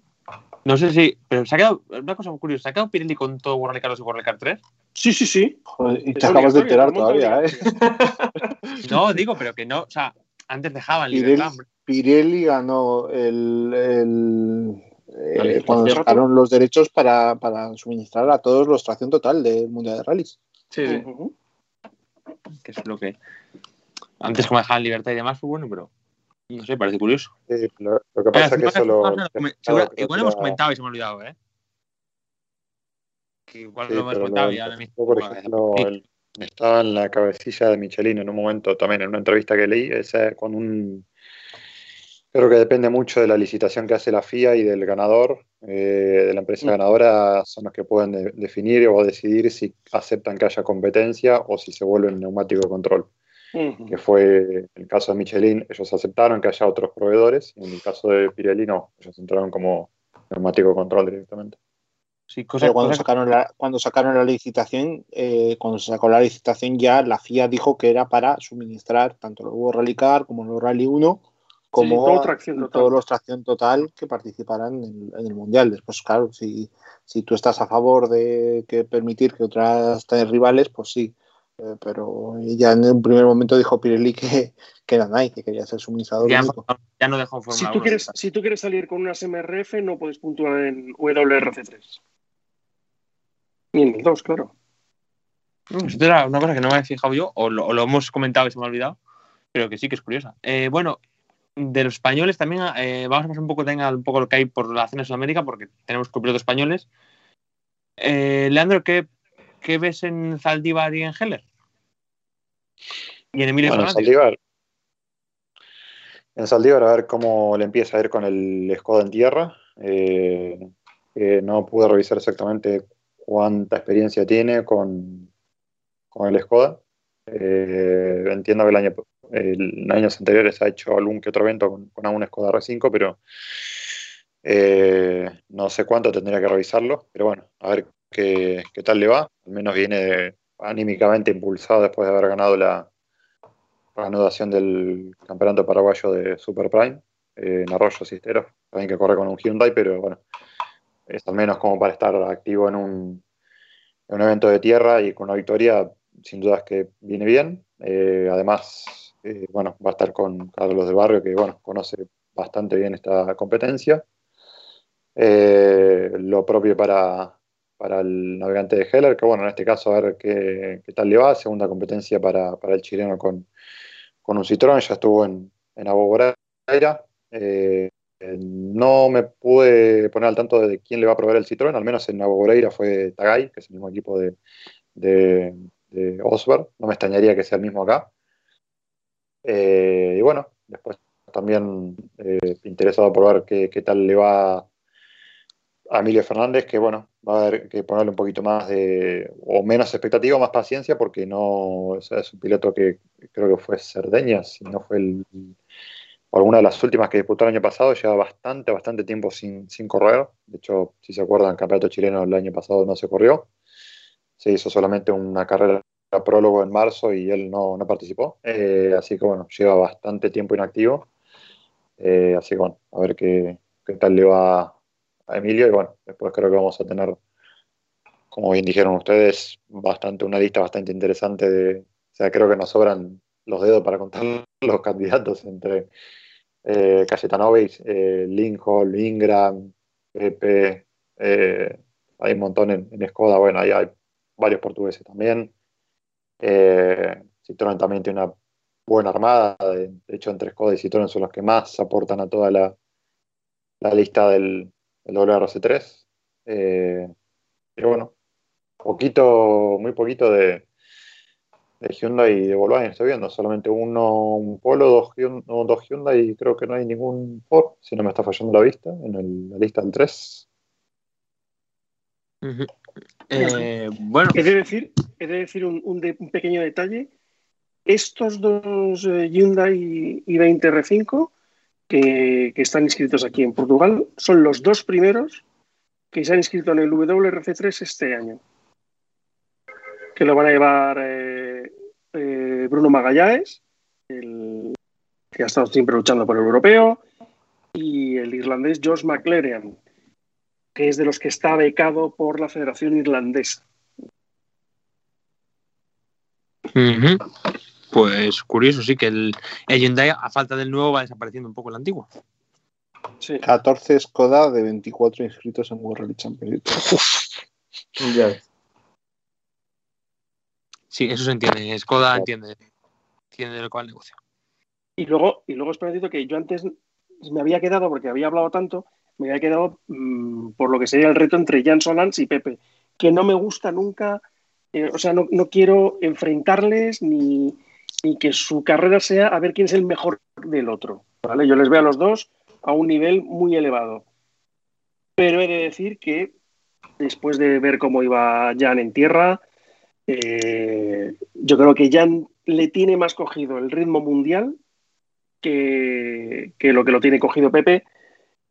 No sé si. Pero se ha quedado. Una cosa muy curiosa. ¿Se ha quedado Pirelli con todo World Carlos y World Car 3? Sí, sí, sí. Joder, y te acabas de enterar todavía, ¿eh? No, digo, pero que no. O sea, antes dejaban Pirelli, libertad. Pirelli ganó el, el- eh, cuando sacaron los derechos para, para suministrar a todos los tracción total del Mundial de Rallys. Sí. Que es lo que. Antes como dejaban libertad y demás, fue bueno, pero. No sé, parece curioso. Sí, lo, lo que pasa es que encima eso lo. que- seguro- claro, que igual hemos comentado y se me ha olvidado, ¿eh? Que igual Sí, lo hemos comentado y ahora mismo. por joder, ejemplo, sí. el- estaba en la cabecilla de Michelin en un momento también, en una entrevista que leí, esa, con un... Creo que depende mucho de la licitación que hace la FIA y del ganador, eh, de la empresa Mm. ganadora, son los que pueden de- definir o decidir si aceptan que haya competencia o si se vuelven neumático de control. Que fue el caso de Michelin, ellos aceptaron que haya otros proveedores, y en el caso de Pirelli no, ellos entraron como neumático control directamente. Sí, cosa, Pero cuando cosa- sacaron la, cuando sacaron la licitación, eh, cuando se sacó la licitación ya la FIA dijo que era para suministrar tanto los World Rally Car como los Rally 1 como todo tracción todos los tracción total que participaran en, en el mundial. Después, claro, si, si tú estás a favor de que permitir que otras tengan rivales, pues sí. Eh, pero ya en un primer momento dijo Pirelli que, que era Nike, que quería ser suministrador ya, único. ya no dejó Fórmula Si 1. tú, quieres, si tú quieres salir con unas MRF, no puedes puntuar en WRC3. Ni en el 2, claro. Mm, Esto era una cosa que no me había fijado yo, o lo, o lo hemos comentado y se me ha olvidado, pero que sí que es curiosa. Eh, bueno, de los españoles también eh, vamos a pasar un poco, tenga un poco lo que hay por la zona de Sudamérica, porque tenemos copilotos españoles. Eh, Leandro, ¿qué, ¿qué ves en Zaldívar y en Heller? Y en Emilio Bueno, en. Saldívar. En Saldívar a ver cómo le empieza a ir con el Skoda en tierra. Eh, eh, no pude revisar exactamente cuánta experiencia tiene con, con el Skoda. Eh, entiendo que el año, el, años anteriores ha hecho algún que otro evento con, con algún Skoda R5, pero eh, no sé cuánto tendría que revisarlo. Pero bueno, a ver qué, qué tal le va. Al menos viene anímicamente impulsado después de haber ganado la, reanudación del campeonato paraguayo de Super Prime. eh, en arroyos y esteros. También que corre con un Hyundai, pero bueno, es al menos como para estar activo en un, en un evento de tierra y con una victoria, sin dudas que viene bien. Eh, además, eh, bueno, va a estar con Carlos del Barrio, que bueno, conoce bastante bien esta competencia. Lo propio para, para el navegante de Heller, que bueno, en este caso a ver qué, qué tal le va. Segunda competencia para, para el chileno con, con, un Citroën, ya estuvo en, en Abogoreira. Eh, no me pude poner al tanto de quién le va a proveer el Citroën, al menos en Abogoreira fue Tagay, que es el mismo equipo de, de, de Osberg. No me extrañaría que sea el mismo acá. Eh, y bueno, después también eh, interesado por ver qué, qué, tal le va a Emilio Fernández, que bueno, va a haber que ponerle un poquito más de, o menos expectativa, más paciencia, porque no, es un piloto que creo que fue Cerdeña, si no fue el, alguna de las últimas que disputó el año pasado, lleva bastante, bastante tiempo sin, sin correr. De hecho, si se acuerdan, el campeonato chileno el año pasado no se corrió. Se hizo solamente una carrera prólogo en marzo y él no, no participó. Eh, así que bueno, lleva bastante tiempo inactivo. Eh, así que bueno, a ver qué, qué, tal le va a Emilio. Y bueno, después creo que vamos a tener, como bien dijeron ustedes, bastante, una lista bastante interesante de. O sea, creo que nos sobran los dedos para contar los candidatos entre eh, Cayetanovic, eh, Lincoln, Ingram, Pepe, eh, hay un montón en, en Skoda, bueno, ahí hay varios portugueses también. Eh, también tiene una buena armada, de, de hecho entre Skoda y Citroën son los que más aportan a toda la, la lista del, del WRC3. Eh, pero bueno, poquito, muy poquito de, de Hyundai y de Volkswagen estoy viendo, solamente uno, un Polo, dos, no, dos Hyundai y creo que no hay ningún Ford, si no me está fallando la vista, en el, la lista del 3. Uh -huh. eh, bueno. He de decir, he de decir un, un, de, un pequeño detalle. Estos dos eh, Hyundai y 20R5 que, están inscritos aquí en Portugal son los dos primeros que se han inscrito en el WRC3 este año. Que lo van a llevar eh, eh, Bruno Magallanes, que ha estado siempre luchando por el europeo, y el irlandés Josh McLaren, que es de los que está becado por la Federación Irlandesa. Uh. Pues curioso, sí, que el, el, Hyundai, a falta del nuevo, va desapareciendo un poco el antiguo. Sí. 14 Skoda de 24 inscritos en World Rally Championship. ya. Sí, eso se entiende. Skoda entiende, entiende cuál negocio. Y luego, y luego espera que yo antes me había quedado, porque había hablado tanto, me había quedado mmm, por lo que sería el reto entre Jan Solans y Pepe, que no me gusta nunca, eh, o sea, no, no, quiero enfrentarles ni, ni, que su carrera sea a ver quién es el mejor del otro. ¿vale? Yo les veo a los dos a un nivel muy elevado. Pero he de decir que después de ver cómo iba Jan en tierra, eh, yo creo que Jan le tiene más cogido el ritmo mundial que, que lo que lo tiene cogido Pepe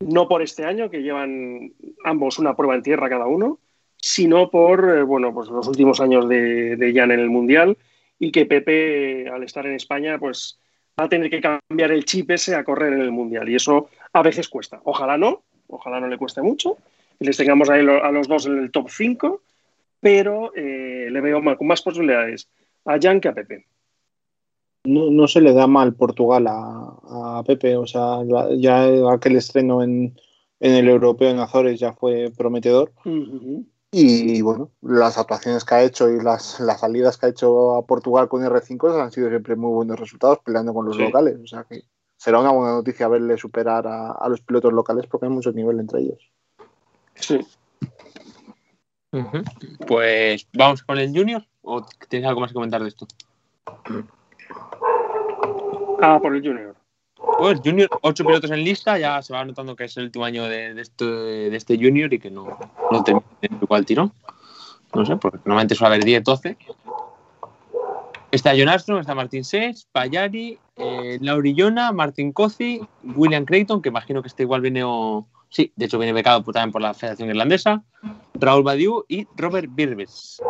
no por este año, que llevan ambos una prueba en tierra cada uno, sino por eh, bueno, pues los últimos años de, de, Jan en el Mundial y que Pepe, al estar en España, pues va a tener que cambiar el chip ese a correr en el Mundial. Y eso a veces cuesta. Ojalá no, ojalá no le cueste mucho, y les tengamos ahí a los dos en el top 5, pero eh, le veo más, con más posibilidades a Jan que a Pepe. No, no, se le da mal Portugal a, a, Pepe, o sea, ya aquel estreno en, en, el europeo en Azores ya fue prometedor. Uh -huh. Y bueno, las actuaciones que ha hecho y las, las, salidas que ha hecho a Portugal con R5 han sido siempre muy buenos resultados peleando con los sí. locales. O sea que será una buena noticia verle superar a, a, los pilotos locales porque hay mucho nivel entre ellos. Sí. Uh -huh. Pues vamos con el Junior o tienes algo más que comentar de esto? Ah, por el Junior. Pues Junior, ocho pilotos en lista, ya se va notando que es el último año de, este, este, Junior y que no, no termina igual tirón. No sé, porque normalmente suele haber 10, 12. Está John Armstrong, está Martin Seix, Payari, eh, Laurillona, Martin Cozi, William Creighton, que imagino que este igual viene o... Sí, de hecho viene becado también por la Federación Irlandesa, Raúl Badiou y Robert Birbes.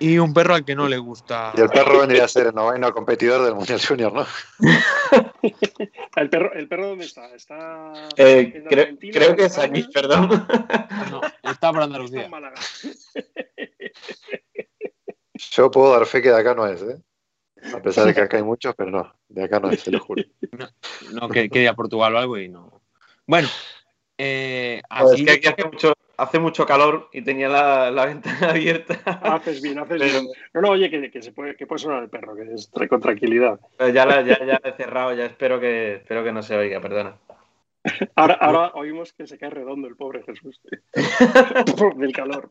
Y un perro al que no le gusta. Y el perro vendría a ser el noveno competidor del Mundial Junior, ¿no? ¿El perro, ¿El perro dónde está? ¿Está Eh, en creo, creo que es aquí, perdón. No, está por Está Andalucía. en Málaga. Yo puedo dar fe que de acá no es, ¿eh? A pesar de que acá hay muchos, pero no, de acá no es, se lo juro. No, que quería Portugal o algo y no. Bueno, eh, Joder, así es que aquí hace mucho, hace mucho calor y tenía la, la ventana abierta. Haces bien, haces Pero- bien. No, no, oye, que, que se puede, que puede sonar el perro, que es con tranquilidad. Pero ya, la, ya, ya he cerrado, ya espero que, espero que no se oiga, perdona. Ahora, ahora oímos que se cae redondo el pobre Jesús. Del calor.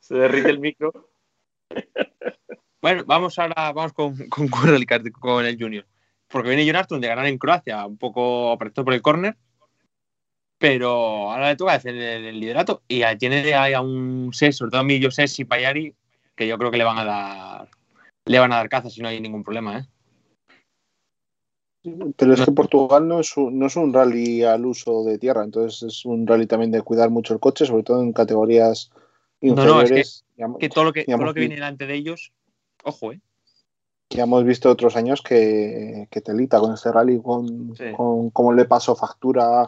Se derrite el micro. Bueno, vamos ahora vamos con, con Currel, con el Junior. Porque viene Armstrong de ganar en Croacia, un poco apretado por el córner. Pero ahora le toca defender el liderato. Y tiene ahí a un Ses, sobre todo a mí, José y Payari, que yo creo que le van a dar le van a dar caza si no hay ningún problema, ¿eh? Pero es que Portugal no es, un, no es un rally al uso de tierra, entonces es un rally también de cuidar mucho el coche, sobre todo en categorías No, no, es inferiores. Que todo lo que, todo lo que viene delante de ellos, ojo, ¿eh? Ya hemos visto otros años que, que telita con este rally, con, Sí. con cómo le pasó factura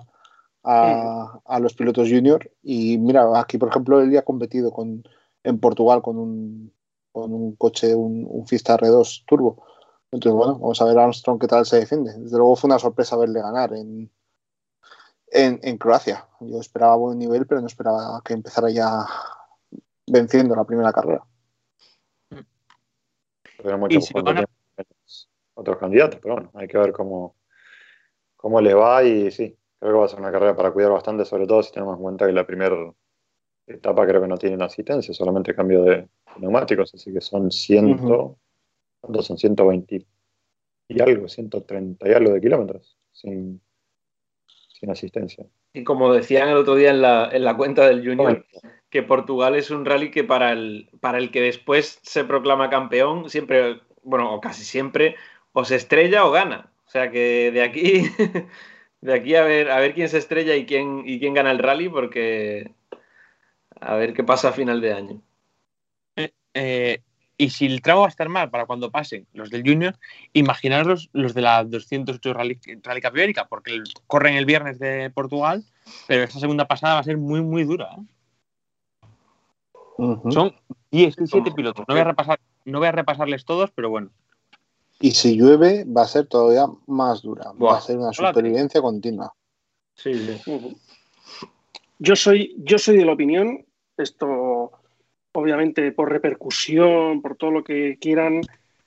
a, a los pilotos junior. Y mira, aquí por ejemplo él ya ha competido con, en Portugal con un, con un coche, un, un Fiesta R2 Turbo. Entonces, bueno, vamos a ver a Armstrong qué tal se defiende. Desde luego fue una sorpresa verle ganar en, en, en Croacia. Yo esperaba buen nivel, pero no esperaba que empezara ya venciendo la primera carrera. Pero mucho si otros candidatos, pero bueno, hay que ver cómo, cómo le va y sí, creo que va a ser una carrera para cuidar bastante, sobre todo si tenemos en cuenta que la primera etapa creo que no tiene asistencia, solamente cambio de neumáticos, así que son 100, Ujú. ¿cuántos son? 120 y algo, 130 y algo de kilómetros sin, sin asistencia. Y como decían el otro día en la, en la cuenta del Junior, que Portugal es un rally que para el, para el que después se proclama campeón, siempre, bueno, o casi siempre, o se estrella o gana. O sea que de aquí, de aquí a ver, a ver quién se estrella y quién, y quién gana el rally, porque a ver qué pasa a final de año. Eh, y si el tramo va a estar mal para cuando pasen los del Junior, imaginaros los, los de la 208 Rally, Rally Cup Ibérica, porque el- corren el viernes de Portugal, pero esta segunda pasada va a ser muy, muy dura. ¿eh? Son 17 pilotos. No voy, a repasar, no voy a repasarles todos, pero bueno. Y si llueve, va a ser todavía más dura. Buah. Va a ser una Hola, supervivencia continua. Sí. Yo soy, yo soy de la opinión, esto obviamente por repercusión, por todo lo que quieran,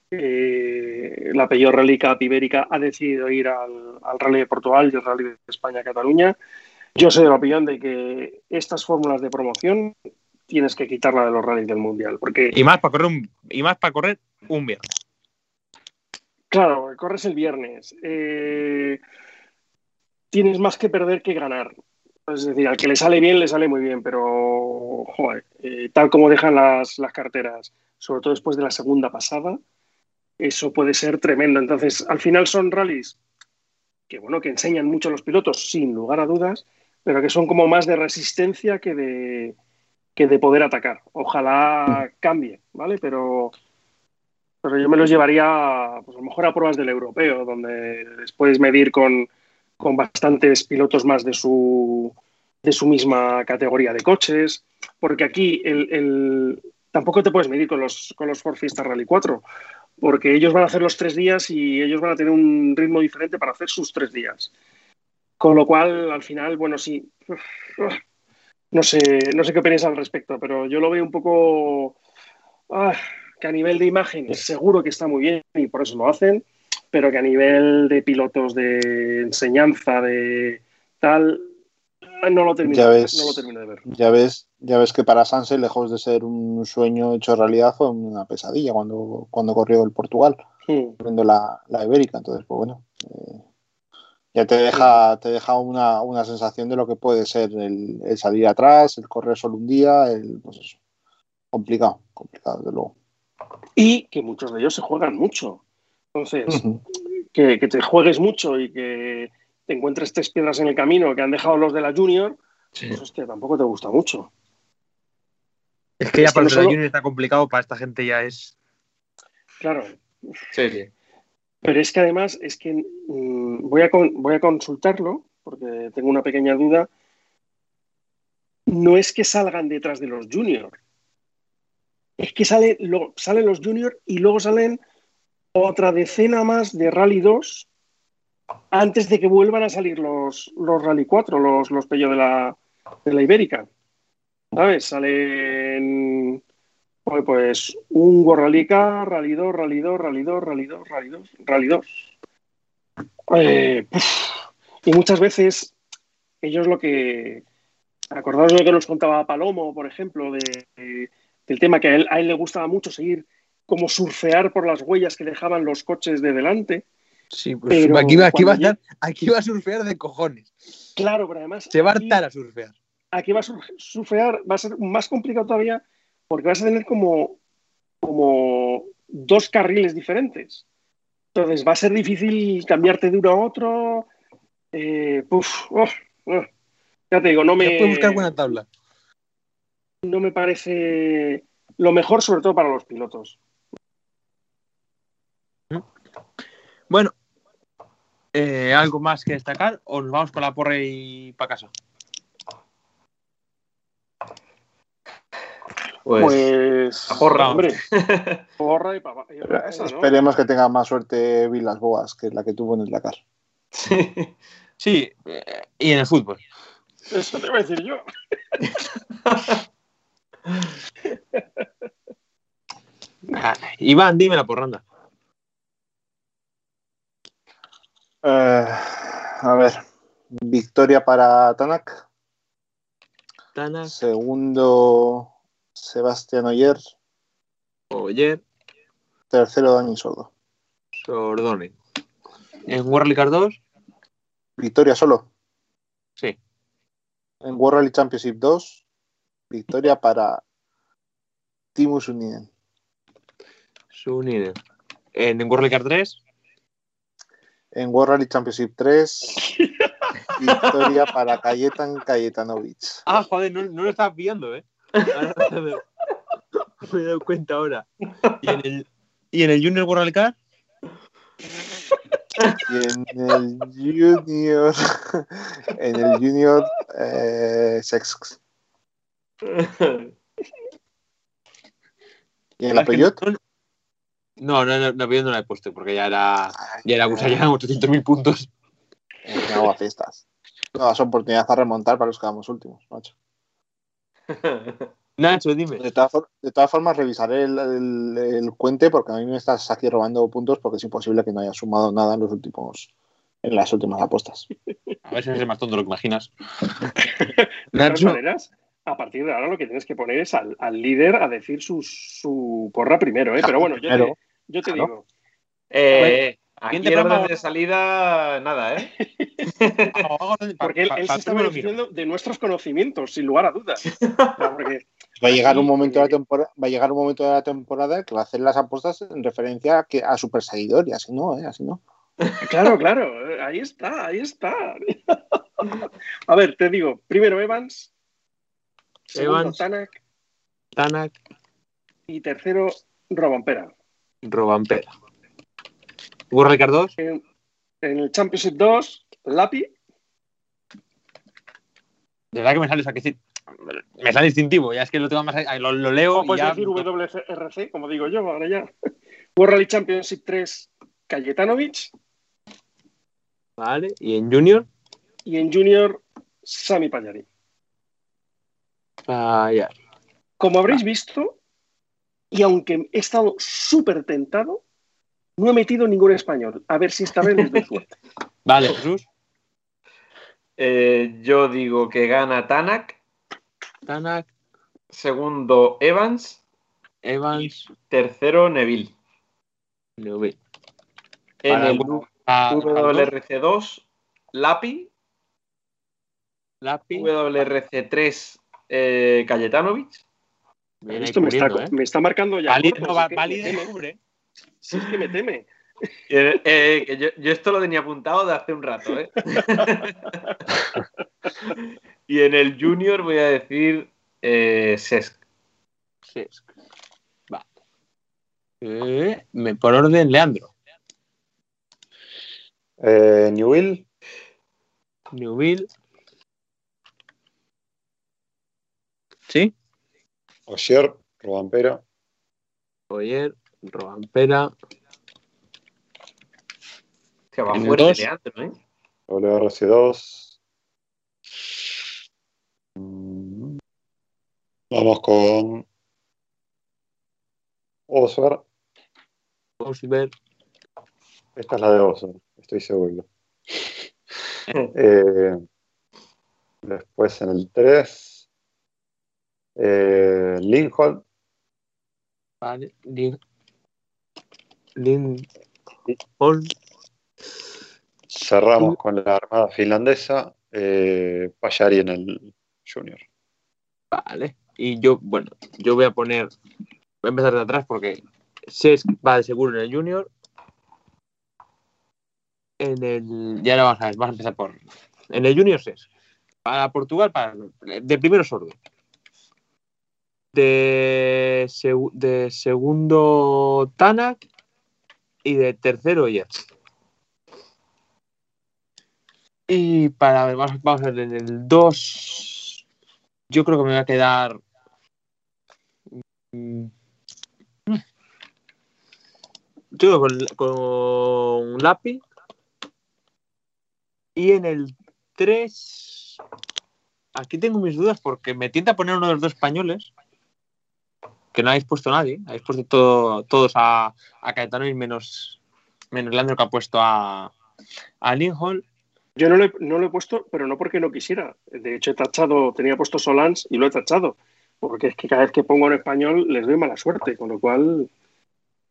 eh, la Rally Cup Ibérica ha decidido ir al, al Rally de Portugal y el Rally de España-Cataluña. Yo soy de la opinión de que estas fórmulas de promoción tienes que quitarla de los rallies del Mundial, porque Y más para correr un, y más para correr un viernes. Claro, corres el viernes. eh, tienes más que perder que ganar. Es decir, al que le sale bien, le sale muy bien, pero joder, eh, tal como dejan las, las carteras, sobre todo después de la segunda pasada, eso puede ser tremendo. Entonces, al final son rallies que, bueno, que enseñan mucho a los pilotos, sin lugar a dudas, pero que son como más de resistencia que de, que de poder atacar. Ojalá cambie, ¿vale? Pero, pero yo me los llevaría, pues a lo mejor a pruebas del europeo, donde les puedes medir con, con bastantes pilotos más de su, de su misma categoría de coches, porque aquí el, el- tampoco te puedes medir con los, con los Ford Fiesta Rally 4, porque ellos van a hacer los tres días y ellos van a tener un ritmo diferente para hacer sus tres días. Con lo cual, al final, bueno, sí, no sé, no sé qué opináis al respecto, pero yo lo veo un poco ah, que a nivel de imagen seguro que está muy bien y por eso lo hacen, pero que a nivel de pilotos de enseñanza, de tal, no lo termino, Ya ves. no lo termino de ver. Ya ves, ya ves que para Sanse, lejos de ser un sueño hecho realidad, fue una pesadilla cuando, cuando corrió el Portugal, Hmm. corriendo la, la Ibérica. Entonces, pues bueno, eh, ya te deja, te deja una, una sensación de lo que puede ser el, el salir atrás, el correr solo un día, el pues eso. Complicado, complicado, desde luego. Y que muchos de ellos se juegan mucho. Entonces, que, que te juegues mucho y que te encuentres tres piedras en el camino que han dejado los de la Junior, pues hostia, tampoco te gusta mucho. Es que ya Es que para los de la solo- Junior está complicado, para esta gente ya es. Claro, Sí, sí. pero es que además es que mm, voy, a con- voy a consultarlo porque tengo una pequeña duda. No es que salgan detrás de los juniors, es que sale, lo- salen los juniors y luego salen otra decena más de Rally 2 antes de que vuelvan a salir los, los Rally 4, los, los Pello de la, de la Ibérica. ¿Sabes? Salen pues, un Gorralica, Rally 2, Rally 2, Rally 2, Rally 2, Rally 2, Rally 2. Eh, y muchas veces ellos lo que... Acordaos de lo que nos contaba Palomo, por ejemplo, de, de- del tema que a él, a él le gustaba mucho seguir como surfear por las huellas que dejaban los coches de delante. Sí, pues Pero aquí, va, aquí, va a estar- aquí va a surfear de cojones. Claro, pero además... Se va a hartar a surfear. aquí va a sur- surfear, va a ser más complicado todavía porque vas a tener como, como dos carriles diferentes. Entonces va a ser difícil cambiarte de uno a otro. Eh, puf, uf, uf. Ya te digo, no me, buscar buena tabla. No me parece lo mejor, sobre todo para los pilotos. Bueno, eh, ¿algo más que destacar o nos vamos con la porra y para casa? Pues, Pues, a porra. hombre, porra y para casa, ¿no? Esperemos que tenga más suerte Vilas Boas que la que tuvo en el Dakar. sí. Sí, eh, y en el fútbol. Eso te iba a decir yo. Ah, Iván, dime la porranda. Eh, a ver, victoria para Tanak. Tana, Segundo, Sebastián Oyer. Oyer, Tercero, Dani Sordo. Sordone. En World Rally 2, Victoria solo. sí. En World Rally Championship 2, victoria para Timus Uniden. Suninen. En World Rally 3, En World Rally Championship 3, victoria para Kajetan Kajetanovic. Ah, joder, no, no lo estaba pillando, ¿eh? Me, he dado cuenta ahora. ¿Y en el, y en el Junior World Car? Y en el Junior, en el Junior eh, Sex. ¿Y en la Es que Peugeot? No, no, no, no, no la he puesto porque ya era. Ya era, ya eran 800.000 puntos. Me hago a fiestas. Todas oportunidades a remontar para los que vamos últimos, macho. Nacho, dime. De todas, for- de todas formas, revisaré el, el, el cuente porque a mí me estás aquí robando puntos porque es imposible que no haya sumado nada en los últimos en las últimas apuestas. A ver si eres más tonto de lo que imaginas. Nacho, maneras, a partir de ahora lo que tienes que poner es al, al líder a decir su, su porra primero, ¿eh? Pero bueno, yo te, Primero. yo te Claro. digo, Eh, aquí en orden de salida, nada, ¿eh? porque él, él se está beneficiando de nuestros conocimientos, sin lugar a dudas. Porque, Va a llegar un momento de la temporada, va a llegar un momento de la temporada que va a hacer las apuestas en referencia a, que, a su perseguidor y así no, ¿eh? así no. claro, claro, ahí está, ahí está. A ver, te digo, primero Evans, segundo Evans. Tanak Tanak, y tercero Robampera. Robampera. World Rally 2, En, en el Championship 2, Lapi, de verdad que me sale, o sea, que sí, me sale distintivo, ya es que lo tengo más ahí, lo, lo leo puedes ya. decir WRC, como digo yo, ahora ya. World Rally Championship 3, Kajetanovic, Vale, y en Junior, y en Junior, Sami Pagliari. Fallar. Como habréis visto, y aunque he estado súper tentado, no he metido ningún español. A ver si esta vez les doy suerte. Vale, Jesús, Eh, yo digo que gana Tanak, Tanak, segundo Evans, Evans, tercero Neville. Neuve. En Para- el Ah, WRC2, Lapi, Lapi, WRC3, eh, Esto me está, ¿eh? me está marcando ya. Vali- no, si va- es que Vali. Si es que me teme. Eh, eh, que yo, yo esto lo tenía apuntado de hace un rato, ¿eh? y en el Junior voy a decir eh, Sesc. Sesc. Vale. Eh, me, por orden, Leandro. Eh, Newell, Newville. ¿Sí? Oyer, Robampera, Oyer, Robampera. Que va fuerte dos. Leandro, ¿eh? WRC2. Mm, Vamos con Osber. Osberg. Esta es la de Osber, estoy seguro. Eh, después en el 3, eh, Lincoln, Vale. Lin. Lin. Cerramos con la Armada Finlandesa, eh, Payari en el Junior. Vale. Y yo, bueno, yo voy a poner. Voy a empezar de atrás porque Sesc va de seguro en el Junior. En el. Ya lo vamos a ver, vamos a empezar por. En el Junior Sesc. Para Portugal, para. De primero sordo. De, de segundo Tanak. Y de tercero Yers. Y para. Vamos, vamos a ver, en el 2. Yo creo que me voy a quedar. mm, Yo con, con Lapi. Y en el 3. Aquí tengo mis dudas porque me tienta poner uno de los dos españoles. Que no habéis puesto nadie. Habéis puesto todo- todos a, a Caetano y menos, menos Leandro que ha puesto a, a Linholm. Yo no lo, he, no lo he puesto, pero no porque no quisiera. De hecho, he tachado, tenía puesto Solans y lo he tachado. Porque es que cada vez que pongo en español les doy mala suerte, con lo cual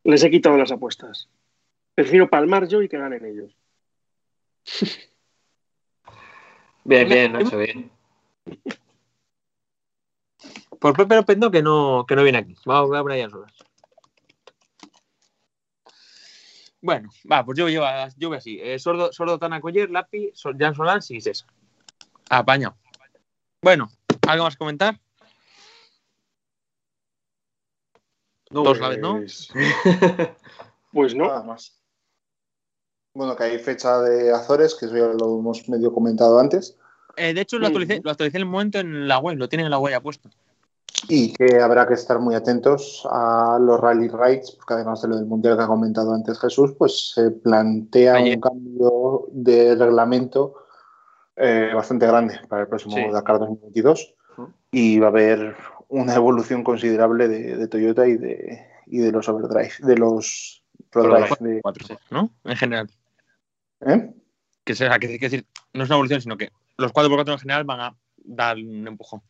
les he quitado las apuestas. Prefiero palmar yo y que ganen ellos. Bien, bien, Nacho, bien. Por Pepe López no, que no, que no viene aquí. Vamos a Jan Solans. Bueno, va, pues yo, llevo, yo voy así. Eh, sordo, sordo Tana Coller, Lapi, Jan Solans y César. Apañado. Bueno, ¿algo más que comentar? Dos la vez, ¿no? Pues, Pues no. Nada más. Bueno, que hay fecha de Azores, que eso ya lo hemos medio comentado antes, Eh, de hecho, lo actualicé, lo actualicé en el momento en la web, lo tienen en la web ya puesto. Y que habrá que estar muy atentos a los rally rights, porque además de lo del mundial que ha comentado antes Jesús, pues se plantea Ayer. un cambio de reglamento eh, bastante grande para el próximo Sí. Dakar 2022 Ujú. y va a haber una evolución considerable de, de Toyota y de, y de los overdrive, de los ProDrive. de- Cuatro, ¿no? En general. ¿eh? Que, sea, que, que decir, no es una evolución, sino que los 4x4 en general van a dar un empujón.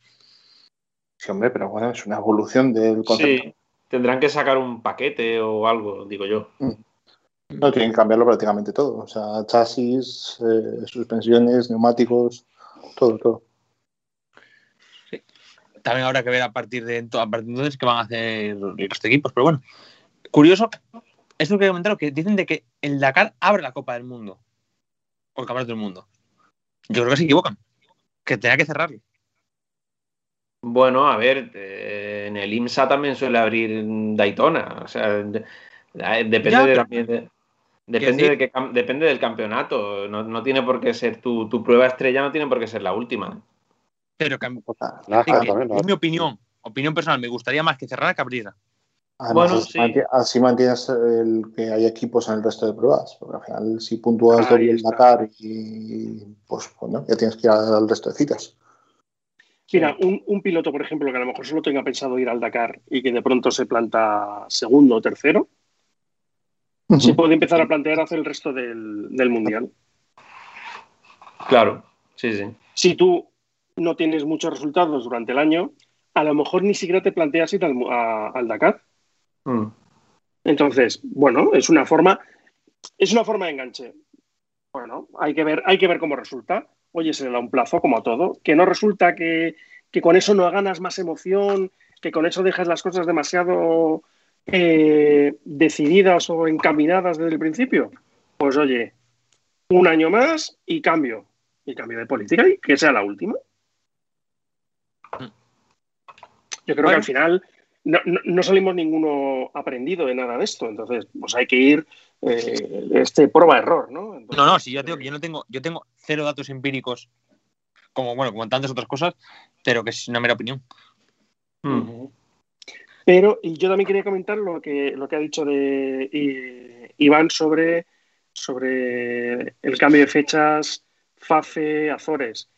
Sí, hombre, pero bueno, es una evolución del concepto. Sí, tendrán que sacar un paquete o algo, digo yo. No, tienen que cambiarlo prácticamente todo. O sea, chasis, eh, suspensiones, neumáticos, todo, todo. También habrá que ver a partir de, a partir de entonces qué van a hacer los equipos. Pero bueno, curioso, esto que he comentado, que dicen de que el Dakar abre la Copa del Mundo. O el Campeonato del Mundo. Yo creo que se equivocan. Que tenía que cerrarlo. Bueno, a ver, eh, en el IMSA también suele abrir Daytona. O sea, de- eh, depende Ya, de- también de- depende, de cam- depende del campeonato. No, no tiene por qué ser tu, tu prueba estrella, no tiene por qué ser la última. Pero que, O sea, NASCAR que- también, ¿no? es mi opinión. Opinión personal. Me gustaría más que cerrara que abriera. además, Bueno, así, sí. manti- así mantienes el que hay equipos en el resto de pruebas. Porque al final, si puntúas Ahí doble el está. Dakar y pues bueno, ya tienes que ir al resto de citas. Mira, un, un piloto, por ejemplo, que a lo mejor solo tenga pensado ir al Dakar y que de pronto se planta segundo o tercero, se puede empezar a plantear hacer el resto del, del mundial. Claro, sí, sí. Si tú no tienes muchos resultados durante el año, a lo mejor ni siquiera te planteas ir al, mu- a- al Dakar. Mm. Entonces, bueno, es una forma, es una forma de enganche. Bueno, hay que ver, hay que ver cómo resulta. Oye, se le da un plazo como a todo. Que no resulta que, que con eso no ganas más emoción, que con eso dejas las cosas demasiado eh, decididas o encaminadas desde el principio. Pues oye, un año más y cambio. Y cambio de política y que sea la última. Yo creo que al final no, no- no salimos ninguno aprendido de nada de esto. Entonces, pues hay que ir eh, este prueba-error, ¿no? Entonces, No, no, si yo digo que yo no tengo, yo tengo cero datos empíricos, como bueno, como tantas otras cosas, pero que es una mera opinión. Mm. Ujú. Pero, y yo también quería comentar lo que, lo que ha dicho de Iván sobre, sobre el cambio de fechas FAFE Azores.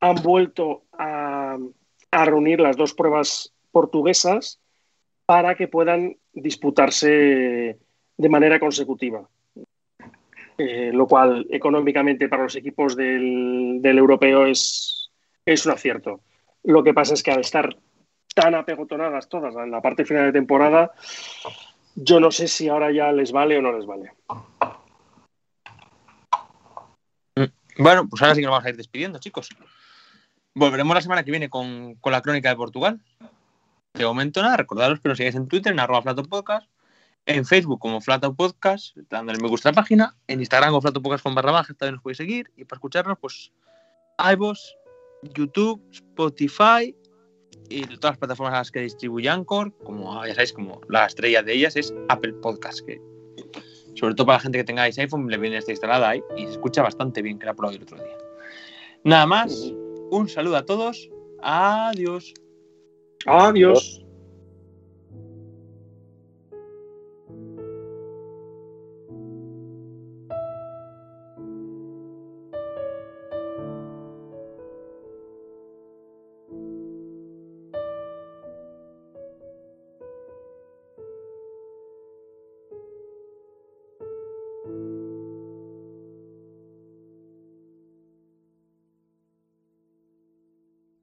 Han vuelto a, a reunir las dos pruebas portuguesas para que puedan disputarse de manera consecutiva. Eh, lo cual económicamente para los equipos del, del europeo es, es un acierto. Lo que pasa es que al estar tan apegotonadas todas en la parte final de temporada, yo no sé si ahora ya les vale o no les vale. Bueno, pues ahora sí que nos vamos a ir despidiendo, chicos. Volveremos la semana que viene con, con la crónica de Portugal. De momento nada, recordaros que nos sigáis en Twitter, en arroba Flato Podcast, en Facebook como Flato Podcast, dándole me gusta a la página, en Instagram como Flato Podcast con barra baja, también nos podéis seguir, y para escucharnos, pues, iVoox, YouTube, Spotify y todas las plataformas a las que distribuye Anchor, como ya sabéis, como la estrella de ellas es Apple Podcast, que sobre todo para la gente que tengáis iPhone, le viene esta instalada ahí y se escucha bastante bien, que la probé el otro día. Nada más, un saludo a todos, adiós. Adiós.